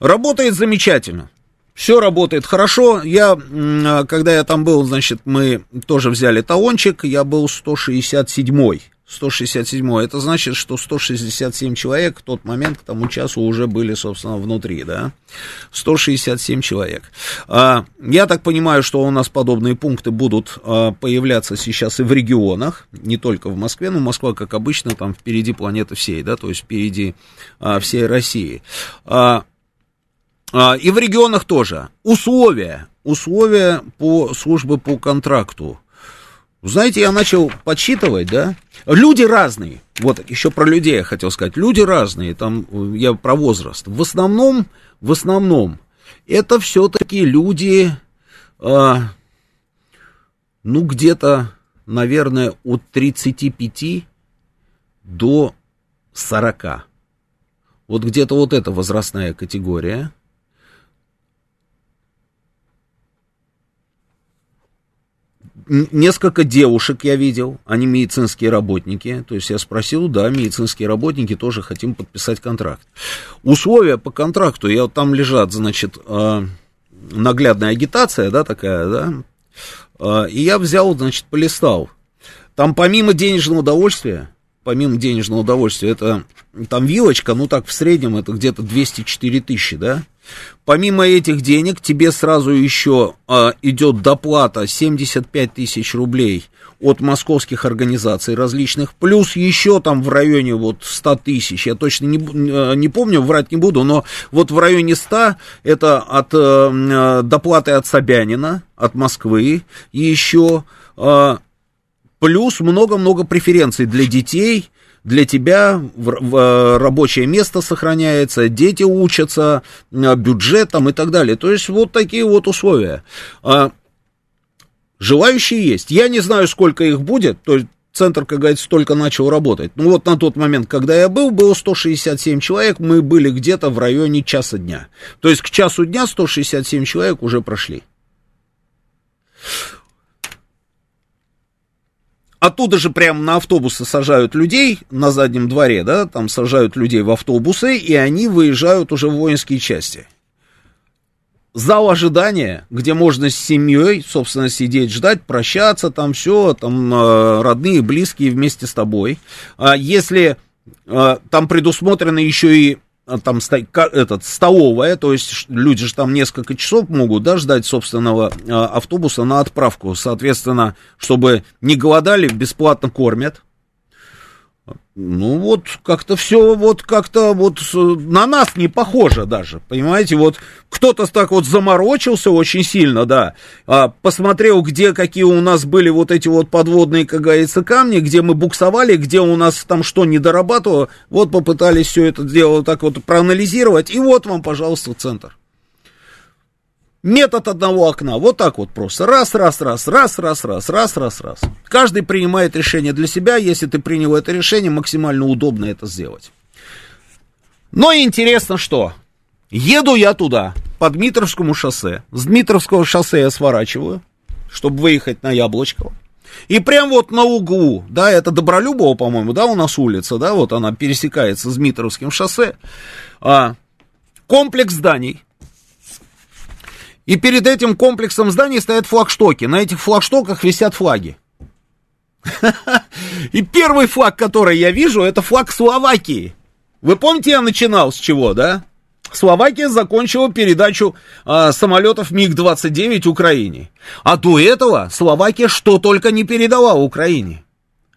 Работает замечательно. Все работает хорошо. Я, а, когда я там был, значит, мы тоже взяли талончик, я был 167-й. 167 это значит, что 167 человек в тот момент к тому часу уже были, собственно, внутри, да, 167 человек. А, я так понимаю, что у нас подобные пункты будут а, появляться сейчас и в регионах, не только в Москве, но Москва, как обычно, там впереди планеты всей, да, то есть впереди всей России. А, и в регионах тоже. Условия. Условия по службе по контракту. Знаете, я начал подсчитывать, да? Люди разные. Вот еще про людей я хотел сказать. Люди разные. Там я про возраст. В основном, в основном, это все-таки люди, а, ну, где-то, наверное, от 35 до 40. Вот где-то вот эта возрастная категория. Несколько девушек я видел, они медицинские работники. То есть я спросил, да, медицинские работники тоже хотим подписать контракт. Условия по контракту, я вот там лежат, значит, э, наглядная агитация, да, такая, да. Э, и я взял, значит, полистал. Там помимо денежного удовольствия, помимо денежного удовольствия, это там вилочка, ну так в среднем это где-то 204 тысячи, да. Помимо этих денег тебе сразу еще а, идет доплата 75 тысяч рублей от московских организаций различных, плюс еще там в районе вот 100 тысяч, я точно не, э, не помню, врать не буду, но вот в районе 100 это от э, доплаты от Собянина, от Москвы, еще э, плюс много-много преференций для детей, для тебя э, рабочее место сохраняется, дети учатся, э, бюджет там и так далее. То есть вот такие вот условия. А, желающие есть. Я не знаю, сколько их будет, то есть центр, как говорится, только начал работать. Ну вот на тот момент, когда я был, было 167 человек, мы были где-то в районе часа дня. То есть к часу дня 167 человек уже прошли. Оттуда же прямо на автобусы сажают людей на заднем дворе, да, там сажают людей в автобусы, и они выезжают уже в воинские части. Зал ожидания, где можно с семьей, собственно, сидеть, ждать, прощаться, там все, там э, родные, близкие вместе с тобой. А если э, там предусмотрено еще и там этот, столовая, то есть люди же там несколько часов могут да, ждать собственного а, автобуса на отправку. Соответственно, чтобы не голодали, бесплатно кормят. Ну вот как-то все вот как-то вот на нас не похоже даже, понимаете, вот кто-то так вот заморочился очень сильно, да, а, посмотрел, где какие у нас были вот эти вот подводные, как говорится, камни, где мы буксовали, где у нас там что не дорабатывало, вот попытались все это дело так вот проанализировать, и вот вам, пожалуйста, центр. Метод одного окна. Вот так вот просто. Раз, раз, раз, раз, раз, раз, раз, раз, раз. Каждый принимает решение для себя. Если ты принял это решение, максимально удобно это сделать. Но интересно, что еду я туда, по Дмитровскому шоссе. С Дмитровского шоссе я сворачиваю, чтобы выехать на Яблочково. И прям вот на углу, да, это Добролюбова, по-моему, да, у нас улица, да, вот она пересекается с Дмитровским шоссе. А, комплекс зданий, и перед этим комплексом зданий стоят флагштоки. На этих флагштоках висят флаги. *laughs* И первый флаг, который я вижу, это флаг Словакии. Вы помните, я начинал с чего, да? Словакия закончила передачу а, самолетов МиГ-29 Украине. А до этого Словакия что только не передала Украине.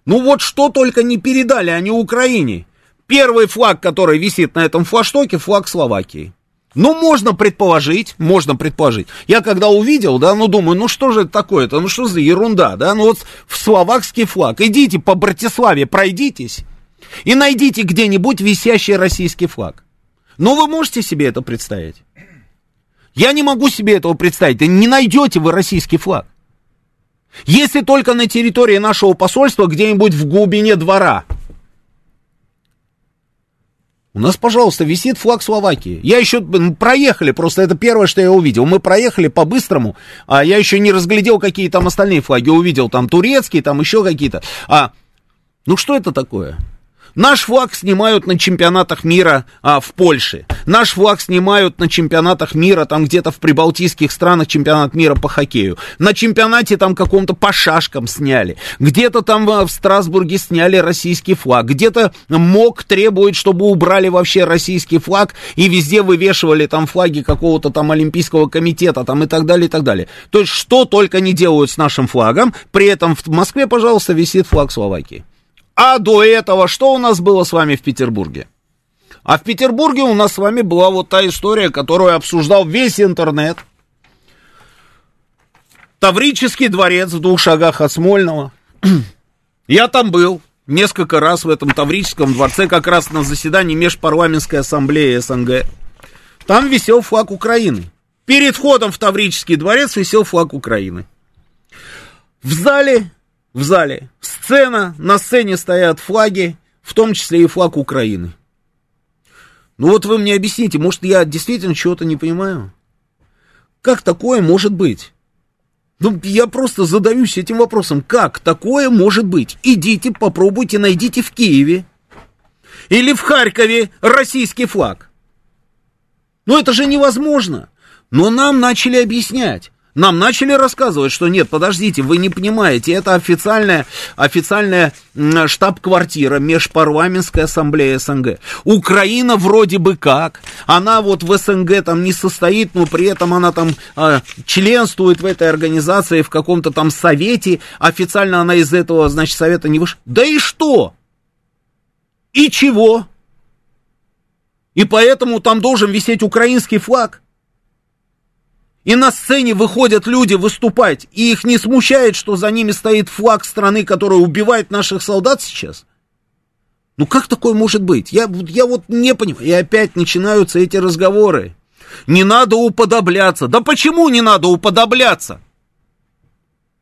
Ну вот что только не передали они Украине. Первый флаг, который висит на этом флагштоке, флаг Словакии. Ну, можно предположить, можно предположить. Я когда увидел, да, ну, думаю, ну, что же это такое-то, ну, что за ерунда, да, ну, вот в словакский флаг, идите по Братиславе, пройдитесь и найдите где-нибудь висящий российский флаг. Ну, вы можете себе это представить? Я не могу себе этого представить, не найдете вы российский флаг. Если только на территории нашего посольства где-нибудь в глубине двора – у нас, пожалуйста, висит флаг Словакии. Я еще проехали, просто это первое, что я увидел. Мы проехали по-быстрому, а я еще не разглядел, какие там остальные флаги. Увидел там турецкие, там еще какие-то. А, ну что это такое? Наш флаг снимают на чемпионатах мира а, в Польше. Наш флаг снимают на чемпионатах мира, там где-то в прибалтийских странах чемпионат мира по хоккею. На чемпионате там каком-то по шашкам сняли. Где-то там а, в Страсбурге сняли российский флаг. Где-то МОК требует, чтобы убрали вообще российский флаг и везде вывешивали там флаги какого-то там Олимпийского комитета там и так далее, и так далее. То есть что только не делают с нашим флагом, при этом в Москве, пожалуйста, висит флаг Словакии. А до этого что у нас было с вами в Петербурге? А в Петербурге у нас с вами была вот та история, которую обсуждал весь интернет. Таврический дворец в двух шагах от Смольного. *clears throat* Я там был несколько раз в этом Таврическом дворце, как раз на заседании Межпарламентской ассамблеи СНГ. Там висел флаг Украины. Перед входом в Таврический дворец висел флаг Украины. В зале в зале. Сцена, на сцене стоят флаги, в том числе и флаг Украины. Ну вот вы мне объясните, может я действительно чего-то не понимаю? Как такое может быть? Ну, я просто задаюсь этим вопросом. Как такое может быть? Идите, попробуйте, найдите в Киеве или в Харькове российский флаг. Ну, это же невозможно. Но нам начали объяснять. Нам начали рассказывать, что нет, подождите, вы не понимаете, это официальная, официальная штаб-квартира Межпарламентской ассамблеи СНГ. Украина вроде бы как, она вот в СНГ там не состоит, но при этом она там э, членствует в этой организации, в каком-то там совете, официально она из этого, значит, совета не вышла. Да и что? И чего? И поэтому там должен висеть украинский флаг. И на сцене выходят люди выступать, и их не смущает, что за ними стоит флаг страны, которая убивает наших солдат сейчас? Ну как такое может быть? Я, я вот не понимаю. И опять начинаются эти разговоры. Не надо уподобляться. Да почему не надо уподобляться?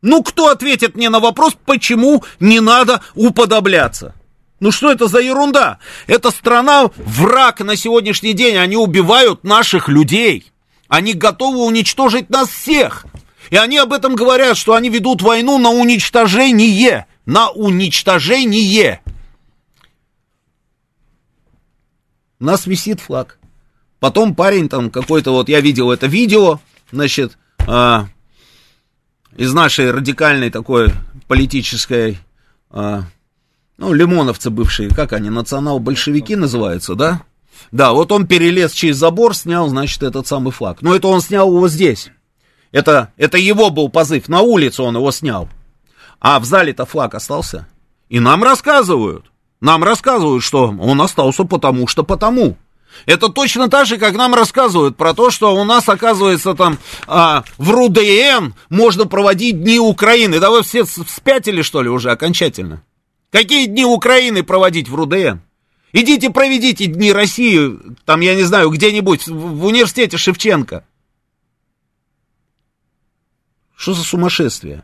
Ну кто ответит мне на вопрос, почему не надо уподобляться? Ну что это за ерунда? Эта страна враг на сегодняшний день, они убивают наших людей. Они готовы уничтожить нас всех. И они об этом говорят, что они ведут войну на уничтожение. На уничтожение. Нас висит флаг. Потом парень там какой-то, вот я видел это видео, значит, а, из нашей радикальной такой политической, а, ну, лимоновцы бывшие, как они, национал-большевики называются, да? Да, вот он перелез через забор, снял, значит, этот самый флаг. Но это он снял его здесь. Это, это его был позыв. На улице он его снял. А в зале-то флаг остался. И нам рассказывают. Нам рассказывают, что он остался потому что потому. Это точно так же, как нам рассказывают про то, что у нас, оказывается, там а, в РУДН можно проводить Дни Украины. Да вы все спятили, что ли, уже окончательно? Какие Дни Украины проводить в РУДН? Идите проведите Дни России, там, я не знаю, где-нибудь в университете Шевченко. Что за сумасшествие?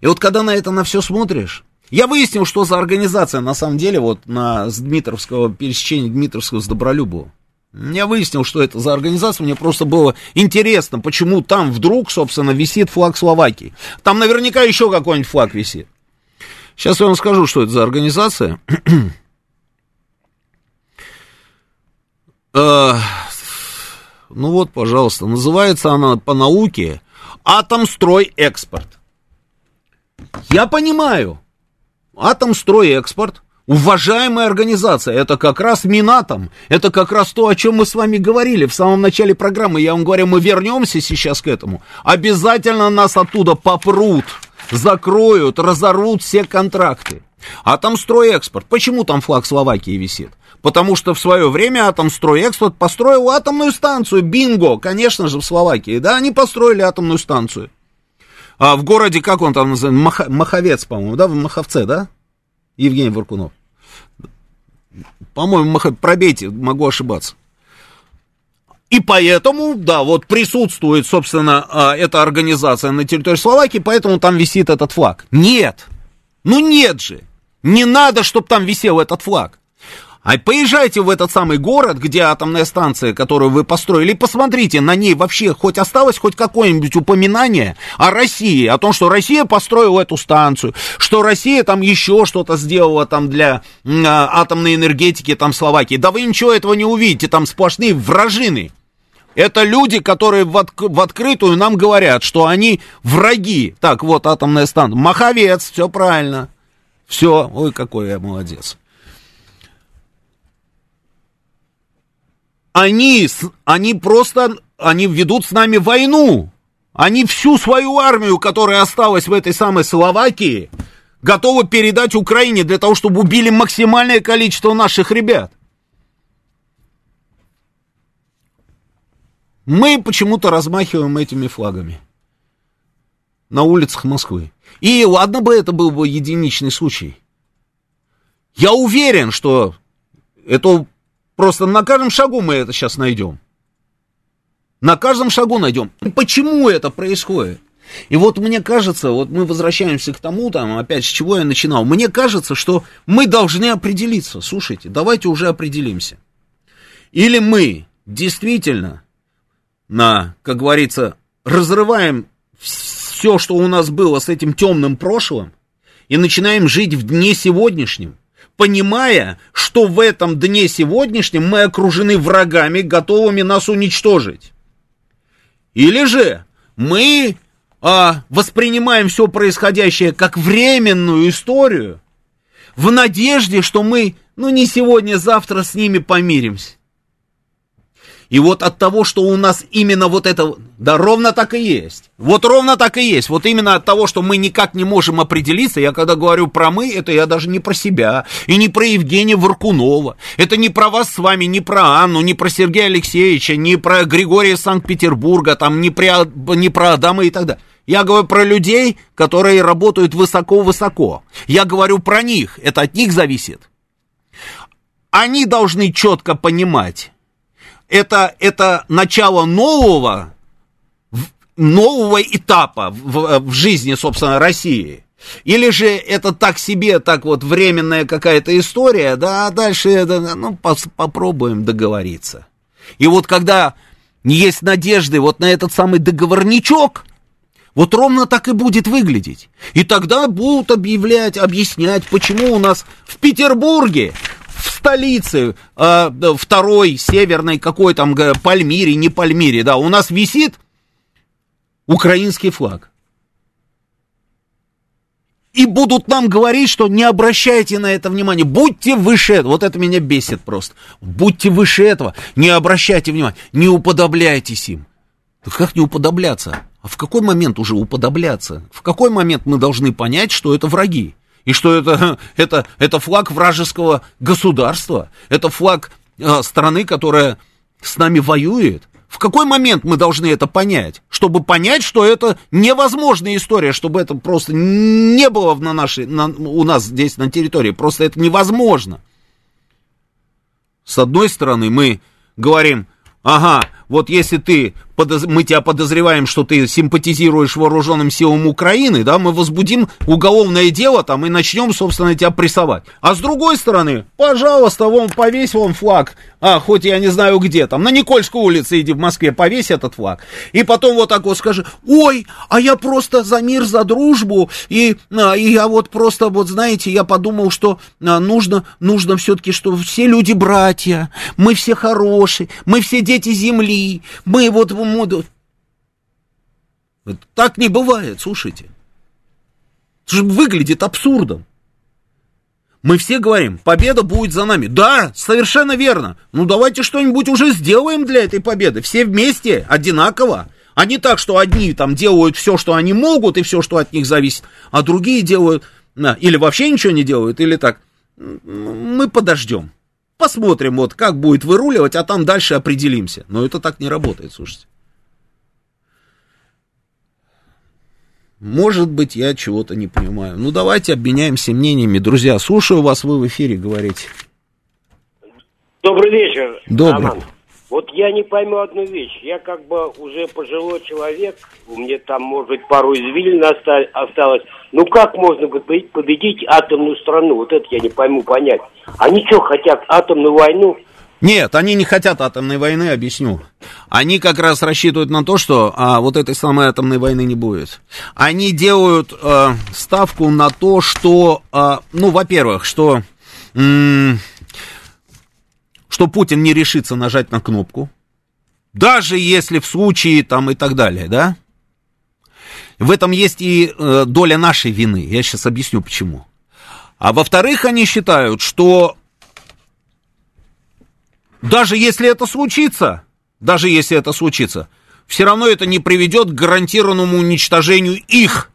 И вот когда на это на все смотришь, я выяснил, что за организация на самом деле вот на с Дмитровского, пересечения Дмитровского с Добролюбовым. Я выяснил, что это за организация, мне просто было интересно, почему там вдруг, собственно, висит флаг Словакии. Там наверняка еще какой-нибудь флаг висит. Сейчас я вам скажу, что это за организация. Э, ну вот, пожалуйста, называется она по науке Атомстрой экспорт. Я понимаю, Атомстрой экспорт, уважаемая организация, это как раз Минатом, это как раз то, о чем мы с вами говорили в самом начале программы. Я вам говорю, мы вернемся сейчас к этому. Обязательно нас оттуда попрут, закроют, разорвут все контракты. Атомстройэкспорт. Почему там флаг Словакии висит? Потому что в свое время Атомстройэкспорт построил атомную станцию. Бинго, конечно же, в Словакии. Да, они построили атомную станцию. А в городе, как он там называется, Мах, Маховец, по-моему, да, в Маховце, да? Евгений Варкунов. По-моему, Мах... пробейте, могу ошибаться. И поэтому, да, вот присутствует, собственно, а, эта организация на территории Словакии, поэтому там висит этот флаг. Нет. Ну нет же. Не надо, чтобы там висел этот флаг. А поезжайте в этот самый город, где атомная станция, которую вы построили, и посмотрите, на ней вообще хоть осталось хоть какое-нибудь упоминание о России, о том, что Россия построила эту станцию, что Россия там еще что-то сделала там для а, атомной энергетики там Словакии. Да вы ничего этого не увидите, там сплошные вражины. Это люди, которые в, от, в открытую нам говорят, что они враги. Так, вот атомная станция. Маховец, все правильно. Все, ой, какой я молодец. Они, они просто, они ведут с нами войну. Они всю свою армию, которая осталась в этой самой Словакии, готовы передать Украине для того, чтобы убили максимальное количество наших ребят. Мы почему-то размахиваем этими флагами на улицах Москвы. И ладно бы это был бы единичный случай. Я уверен, что это Просто на каждом шагу мы это сейчас найдем. На каждом шагу найдем. Почему это происходит? И вот мне кажется, вот мы возвращаемся к тому, там, опять с чего я начинал. Мне кажется, что мы должны определиться. Слушайте, давайте уже определимся. Или мы действительно, на, как говорится, разрываем все, что у нас было с этим темным прошлым, и начинаем жить в дне сегодняшнем, понимая, что в этом дне сегодняшнем мы окружены врагами, готовыми нас уничтожить. Или же мы а, воспринимаем все происходящее как временную историю, в надежде, что мы, ну не сегодня, завтра с ними помиримся. И вот от того, что у нас именно вот это, да, ровно так и есть. Вот ровно так и есть. Вот именно от того, что мы никак не можем определиться, я когда говорю про мы, это я даже не про себя, и не про Евгения Варкунова. Это не про вас с вами, не про Анну, не про Сергея Алексеевича, не про Григория Санкт-Петербурга, там, не про, не про Адама и так далее. Я говорю про людей, которые работают высоко-высоко. Я говорю про них, это от них зависит. Они должны четко понимать, это, это начало нового, нового этапа в, в жизни, собственно, России. Или же это так себе, так вот временная какая-то история, да, а дальше, ну, пос, попробуем договориться. И вот когда есть надежды вот на этот самый договорничок, вот ровно так и будет выглядеть. И тогда будут объявлять, объяснять, почему у нас в Петербурге в столице э, второй северной какой там Пальмире, не Пальмире, да, у нас висит украинский флаг. И будут нам говорить, что не обращайте на это внимания, будьте выше этого. Вот это меня бесит просто. Будьте выше этого, не обращайте внимания, не уподобляйтесь им. Да как не уподобляться? А в какой момент уже уподобляться? В какой момент мы должны понять, что это враги? И что это, *laughs* это, это флаг вражеского государства, это флаг э, страны, которая с нами воюет. В какой момент мы должны это понять? Чтобы понять, что это невозможная история, чтобы это просто не было на нашей, на, у нас здесь на территории. Просто это невозможно. С одной стороны, мы говорим, ага, вот если ты, подоз... мы тебя подозреваем, что ты симпатизируешь вооруженным силам Украины, да, мы возбудим уголовное дело там и начнем, собственно, тебя прессовать. А с другой стороны, пожалуйста, вон повесь вон флаг, а, хоть я не знаю где там, на Никольской улице иди в Москве, повесь этот флаг. И потом вот так вот скажи, ой, а я просто за мир, за дружбу, и, а, и я вот просто, вот знаете, я подумал, что а, нужно, нужно все-таки, что все люди братья, мы все хорошие, мы все дети земли, мы вот... Мы... Так не бывает, слушайте. Это же выглядит абсурдом. Мы все говорим, победа будет за нами. Да, совершенно верно. Ну давайте что-нибудь уже сделаем для этой победы. Все вместе, одинаково. А не так, что одни там делают все, что они могут, и все, что от них зависит, а другие делают или вообще ничего не делают, или так, мы подождем. Посмотрим, вот как будет выруливать, а там дальше определимся. Но это так не работает, слушайте. Может быть, я чего-то не понимаю. Ну, давайте обменяемся мнениями. Друзья, слушаю вас, вы в эфире говорите. Добрый вечер, Добрый. Роман. Вот я не пойму одну вещь. Я как бы уже пожилой человек, у меня там, может быть, пару извилин осталось. Ну как можно победить атомную страну? Вот это я не пойму понять. Они что, хотят атомную войну? Нет, они не хотят атомной войны, объясню. Они как раз рассчитывают на то, что а, вот этой самой атомной войны не будет. Они делают а, ставку на то, что, а, ну, во-первых, что, м- что Путин не решится нажать на кнопку, даже если в случае там и так далее, да? В этом есть и э, доля нашей вины. Я сейчас объясню почему. А во-вторых, они считают, что даже если это случится, даже если это случится, все равно это не приведет к гарантированному уничтожению их,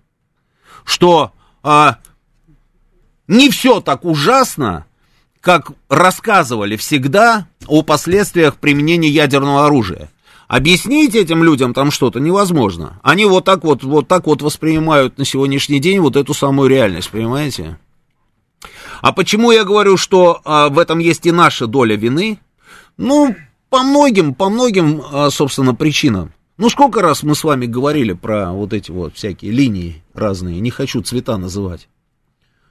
что а, не все так ужасно, как рассказывали всегда о последствиях применения ядерного оружия. Объяснить этим людям там что-то невозможно. Они вот так вот, вот так вот воспринимают на сегодняшний день вот эту самую реальность, понимаете? А почему я говорю, что а, в этом есть и наша доля вины? Ну, по многим, по многим, а, собственно, причинам. Ну, сколько раз мы с вами говорили про вот эти вот всякие линии разные, не хочу цвета называть.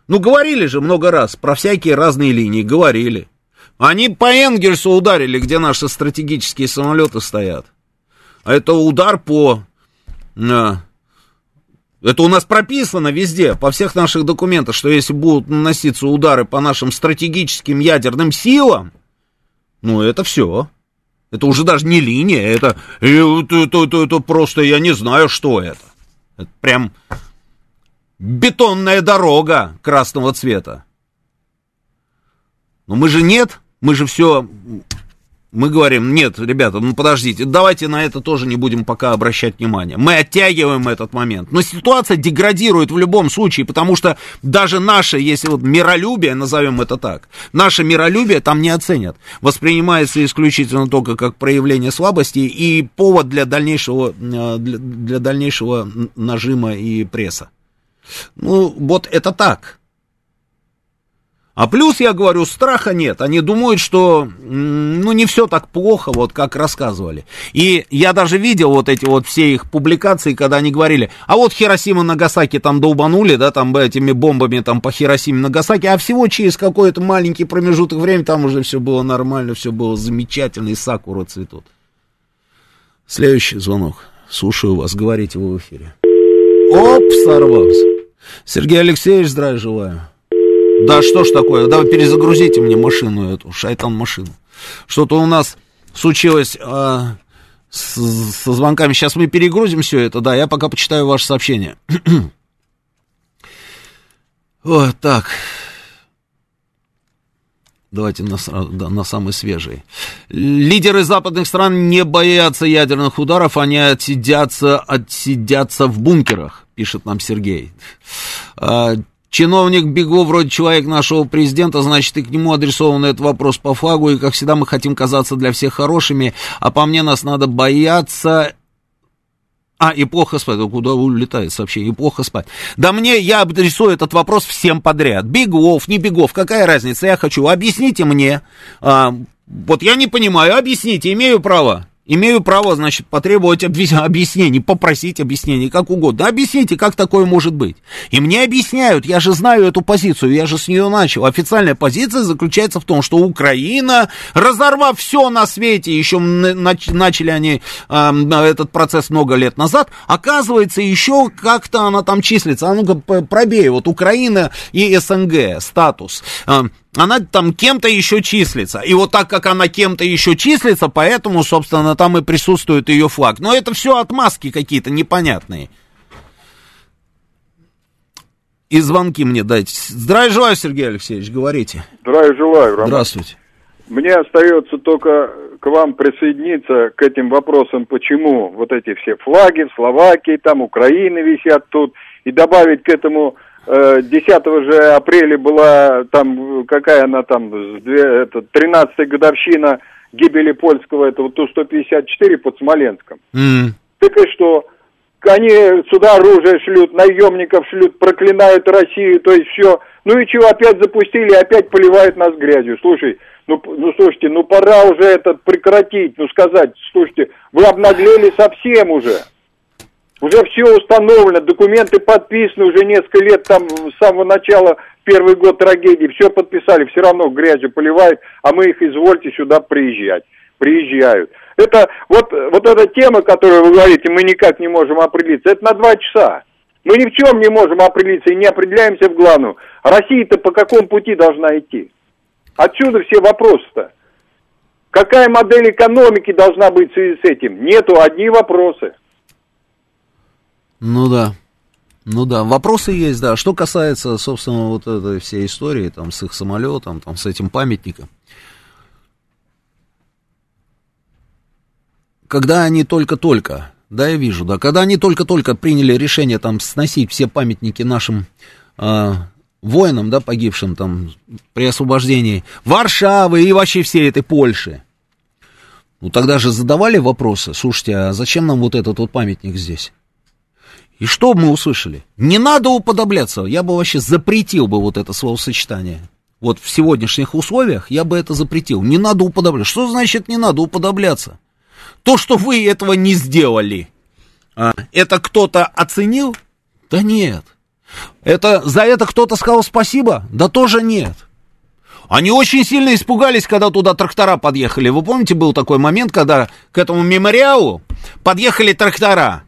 Ну, говорили же много раз про всякие разные линии, говорили. Они по Энгельсу ударили, где наши стратегические самолеты стоят. А это удар по... А, это у нас прописано везде, по всех наших документах, что если будут наноситься удары по нашим стратегическим ядерным силам, ну, это все. Это уже даже не линия, это, это, это, это, это просто, я не знаю, что это. Это прям бетонная дорога красного цвета. Но мы же нет, мы же все мы говорим, нет, ребята, ну подождите, давайте на это тоже не будем пока обращать внимание. Мы оттягиваем этот момент. Но ситуация деградирует в любом случае, потому что даже наше, если вот миролюбие, назовем это так, наше миролюбие там не оценят. Воспринимается исключительно только как проявление слабости и повод для дальнейшего, э, для, для дальнейшего нажима и пресса. Ну, вот это так. А плюс, я говорю, страха нет. Они думают, что, ну, не все так плохо, вот как рассказывали. И я даже видел вот эти вот все их публикации, когда они говорили, а вот Хиросима Нагасаки там долбанули, да, там этими бомбами там по Хиросиме Нагасаки, а всего через какой-то маленький промежуток времени там уже все было нормально, все было замечательно, и сакура цветут. Следующий звонок. Слушаю вас, говорите вы в эфире. Оп, сорвался. Сергей Алексеевич, здравия желаю. Да что ж такое, давай перезагрузите мне машину эту, шайтан-машину. Что-то у нас случилось а, с, со звонками. Сейчас мы перегрузим все это, да, я пока почитаю ваше сообщение. *clears throat* вот так. Давайте на, да, на самый свежий. Лидеры западных стран не боятся ядерных ударов, они отсидятся, отсидятся в бункерах, пишет нам Сергей. Чиновник Бегу вроде человек нашего президента, значит, и к нему адресован этот вопрос по флагу, и, как всегда, мы хотим казаться для всех хорошими, а по мне нас надо бояться а, и плохо спать. Куда улетает сообщение? И плохо спать. Да мне, я адресую этот вопрос всем подряд. Бегов, не бегов, какая разница? Я хочу, объясните мне. А, вот я не понимаю, объясните, имею право. Имею право, значит, потребовать объяснений, попросить объяснений, как угодно. Объясните, как такое может быть. И мне объясняют, я же знаю эту позицию, я же с нее начал. Официальная позиция заключается в том, что Украина, разорвав все на свете, еще начали они э, этот процесс много лет назад, оказывается, еще как-то она там числится. А ну-ка, пробей, вот Украина и СНГ, статус. Э, она там кем-то еще числится. И вот так как она кем-то еще числится, поэтому, собственно, там и присутствует ее флаг. Но это все отмазки какие-то непонятные. И звонки мне дайте. Здравия желаю, Сергей Алексеевич, говорите. Здравия желаю, Роман. Здравствуйте. Мне остается только к вам присоединиться к этим вопросам, почему вот эти все флаги в Словакии, там Украины висят тут, и добавить к этому 10 же апреля была там, какая она там, с две- это, 13 годовщина гибели польского этого Ту-154 под Смоленском. М. Так и что? Они сюда оружие шлют, наемников шлют, проклинают Россию, то есть все. Ну и чего, опять запустили, опять поливают нас грязью. Слушай, ну, ну слушайте, ну пора уже это прекратить, ну сказать, слушайте, вы обнаглели совсем уже. Уже все установлено, документы подписаны уже несколько лет, там с самого начала, первый год трагедии, все подписали, все равно грязью поливают, а мы их извольте сюда приезжать. Приезжают. Это вот, вот эта тема, которую вы говорите, мы никак не можем определиться, это на два часа. Мы ни в чем не можем определиться и не определяемся в главном. Россия-то по какому пути должна идти? Отсюда все вопросы-то. Какая модель экономики должна быть в связи с этим? Нету, одни вопросы. Ну да. Ну да, вопросы есть, да. Что касается, собственно, вот этой всей истории, там, с их самолетом, там, с этим памятником. Когда они только-только, да, я вижу, да, когда они только-только приняли решение там сносить все памятники нашим а, воинам, да, погибшим там при освобождении Варшавы и вообще всей этой Польши, ну тогда же задавали вопросы, слушайте, а зачем нам вот этот вот памятник здесь? И что мы услышали? Не надо уподобляться. Я бы вообще запретил бы вот это словосочетание. Вот в сегодняшних условиях я бы это запретил. Не надо уподобляться. Что значит не надо уподобляться? То, что вы этого не сделали, а, это кто-то оценил? Да нет. Это, за это кто-то сказал спасибо? Да тоже нет. Они очень сильно испугались, когда туда трактора подъехали. Вы помните, был такой момент, когда к этому мемориалу подъехали трактора?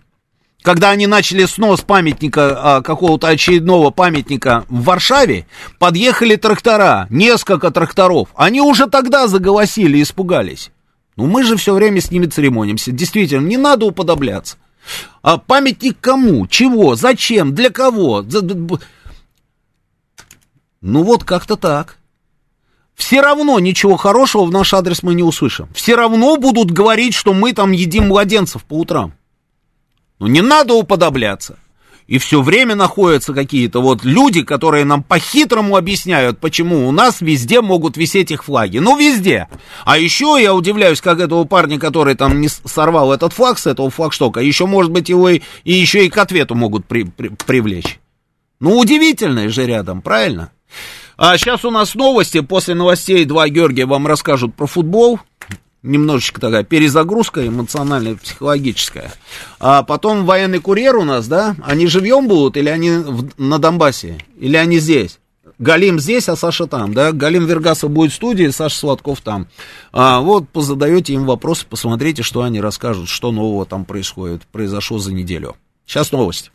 Когда они начали снос памятника, а, какого-то очередного памятника в Варшаве, подъехали трактора, несколько тракторов. Они уже тогда заголосили, испугались. Ну мы же все время с ними церемонимся. Действительно, не надо уподобляться. А памятник кому? Чего? Зачем? Для кого? Ну вот как-то так. Все равно ничего хорошего в наш адрес мы не услышим. Все равно будут говорить, что мы там едим младенцев по утрам. Ну не надо уподобляться. И все время находятся какие-то вот люди, которые нам по-хитрому объясняют, почему у нас везде могут висеть их флаги. Ну, везде. А еще я удивляюсь, как этого парня, который там не сорвал этот флаг с этого флагштока, еще, может быть, его и, и еще и к ответу могут при- при- привлечь. Ну, удивительное же рядом, правильно? А сейчас у нас новости. После новостей два Георгия вам расскажут про футбол. Немножечко такая перезагрузка эмоциональная, психологическая. А потом военный курьер у нас, да? Они живьем будут или они в- на Донбассе? Или они здесь? Галим здесь, а Саша там, да? Галим Вергасов будет в студии, Саша Сладков там. А, вот, позадаете им вопросы, посмотрите, что они расскажут, что нового там происходит, произошло за неделю. Сейчас новости.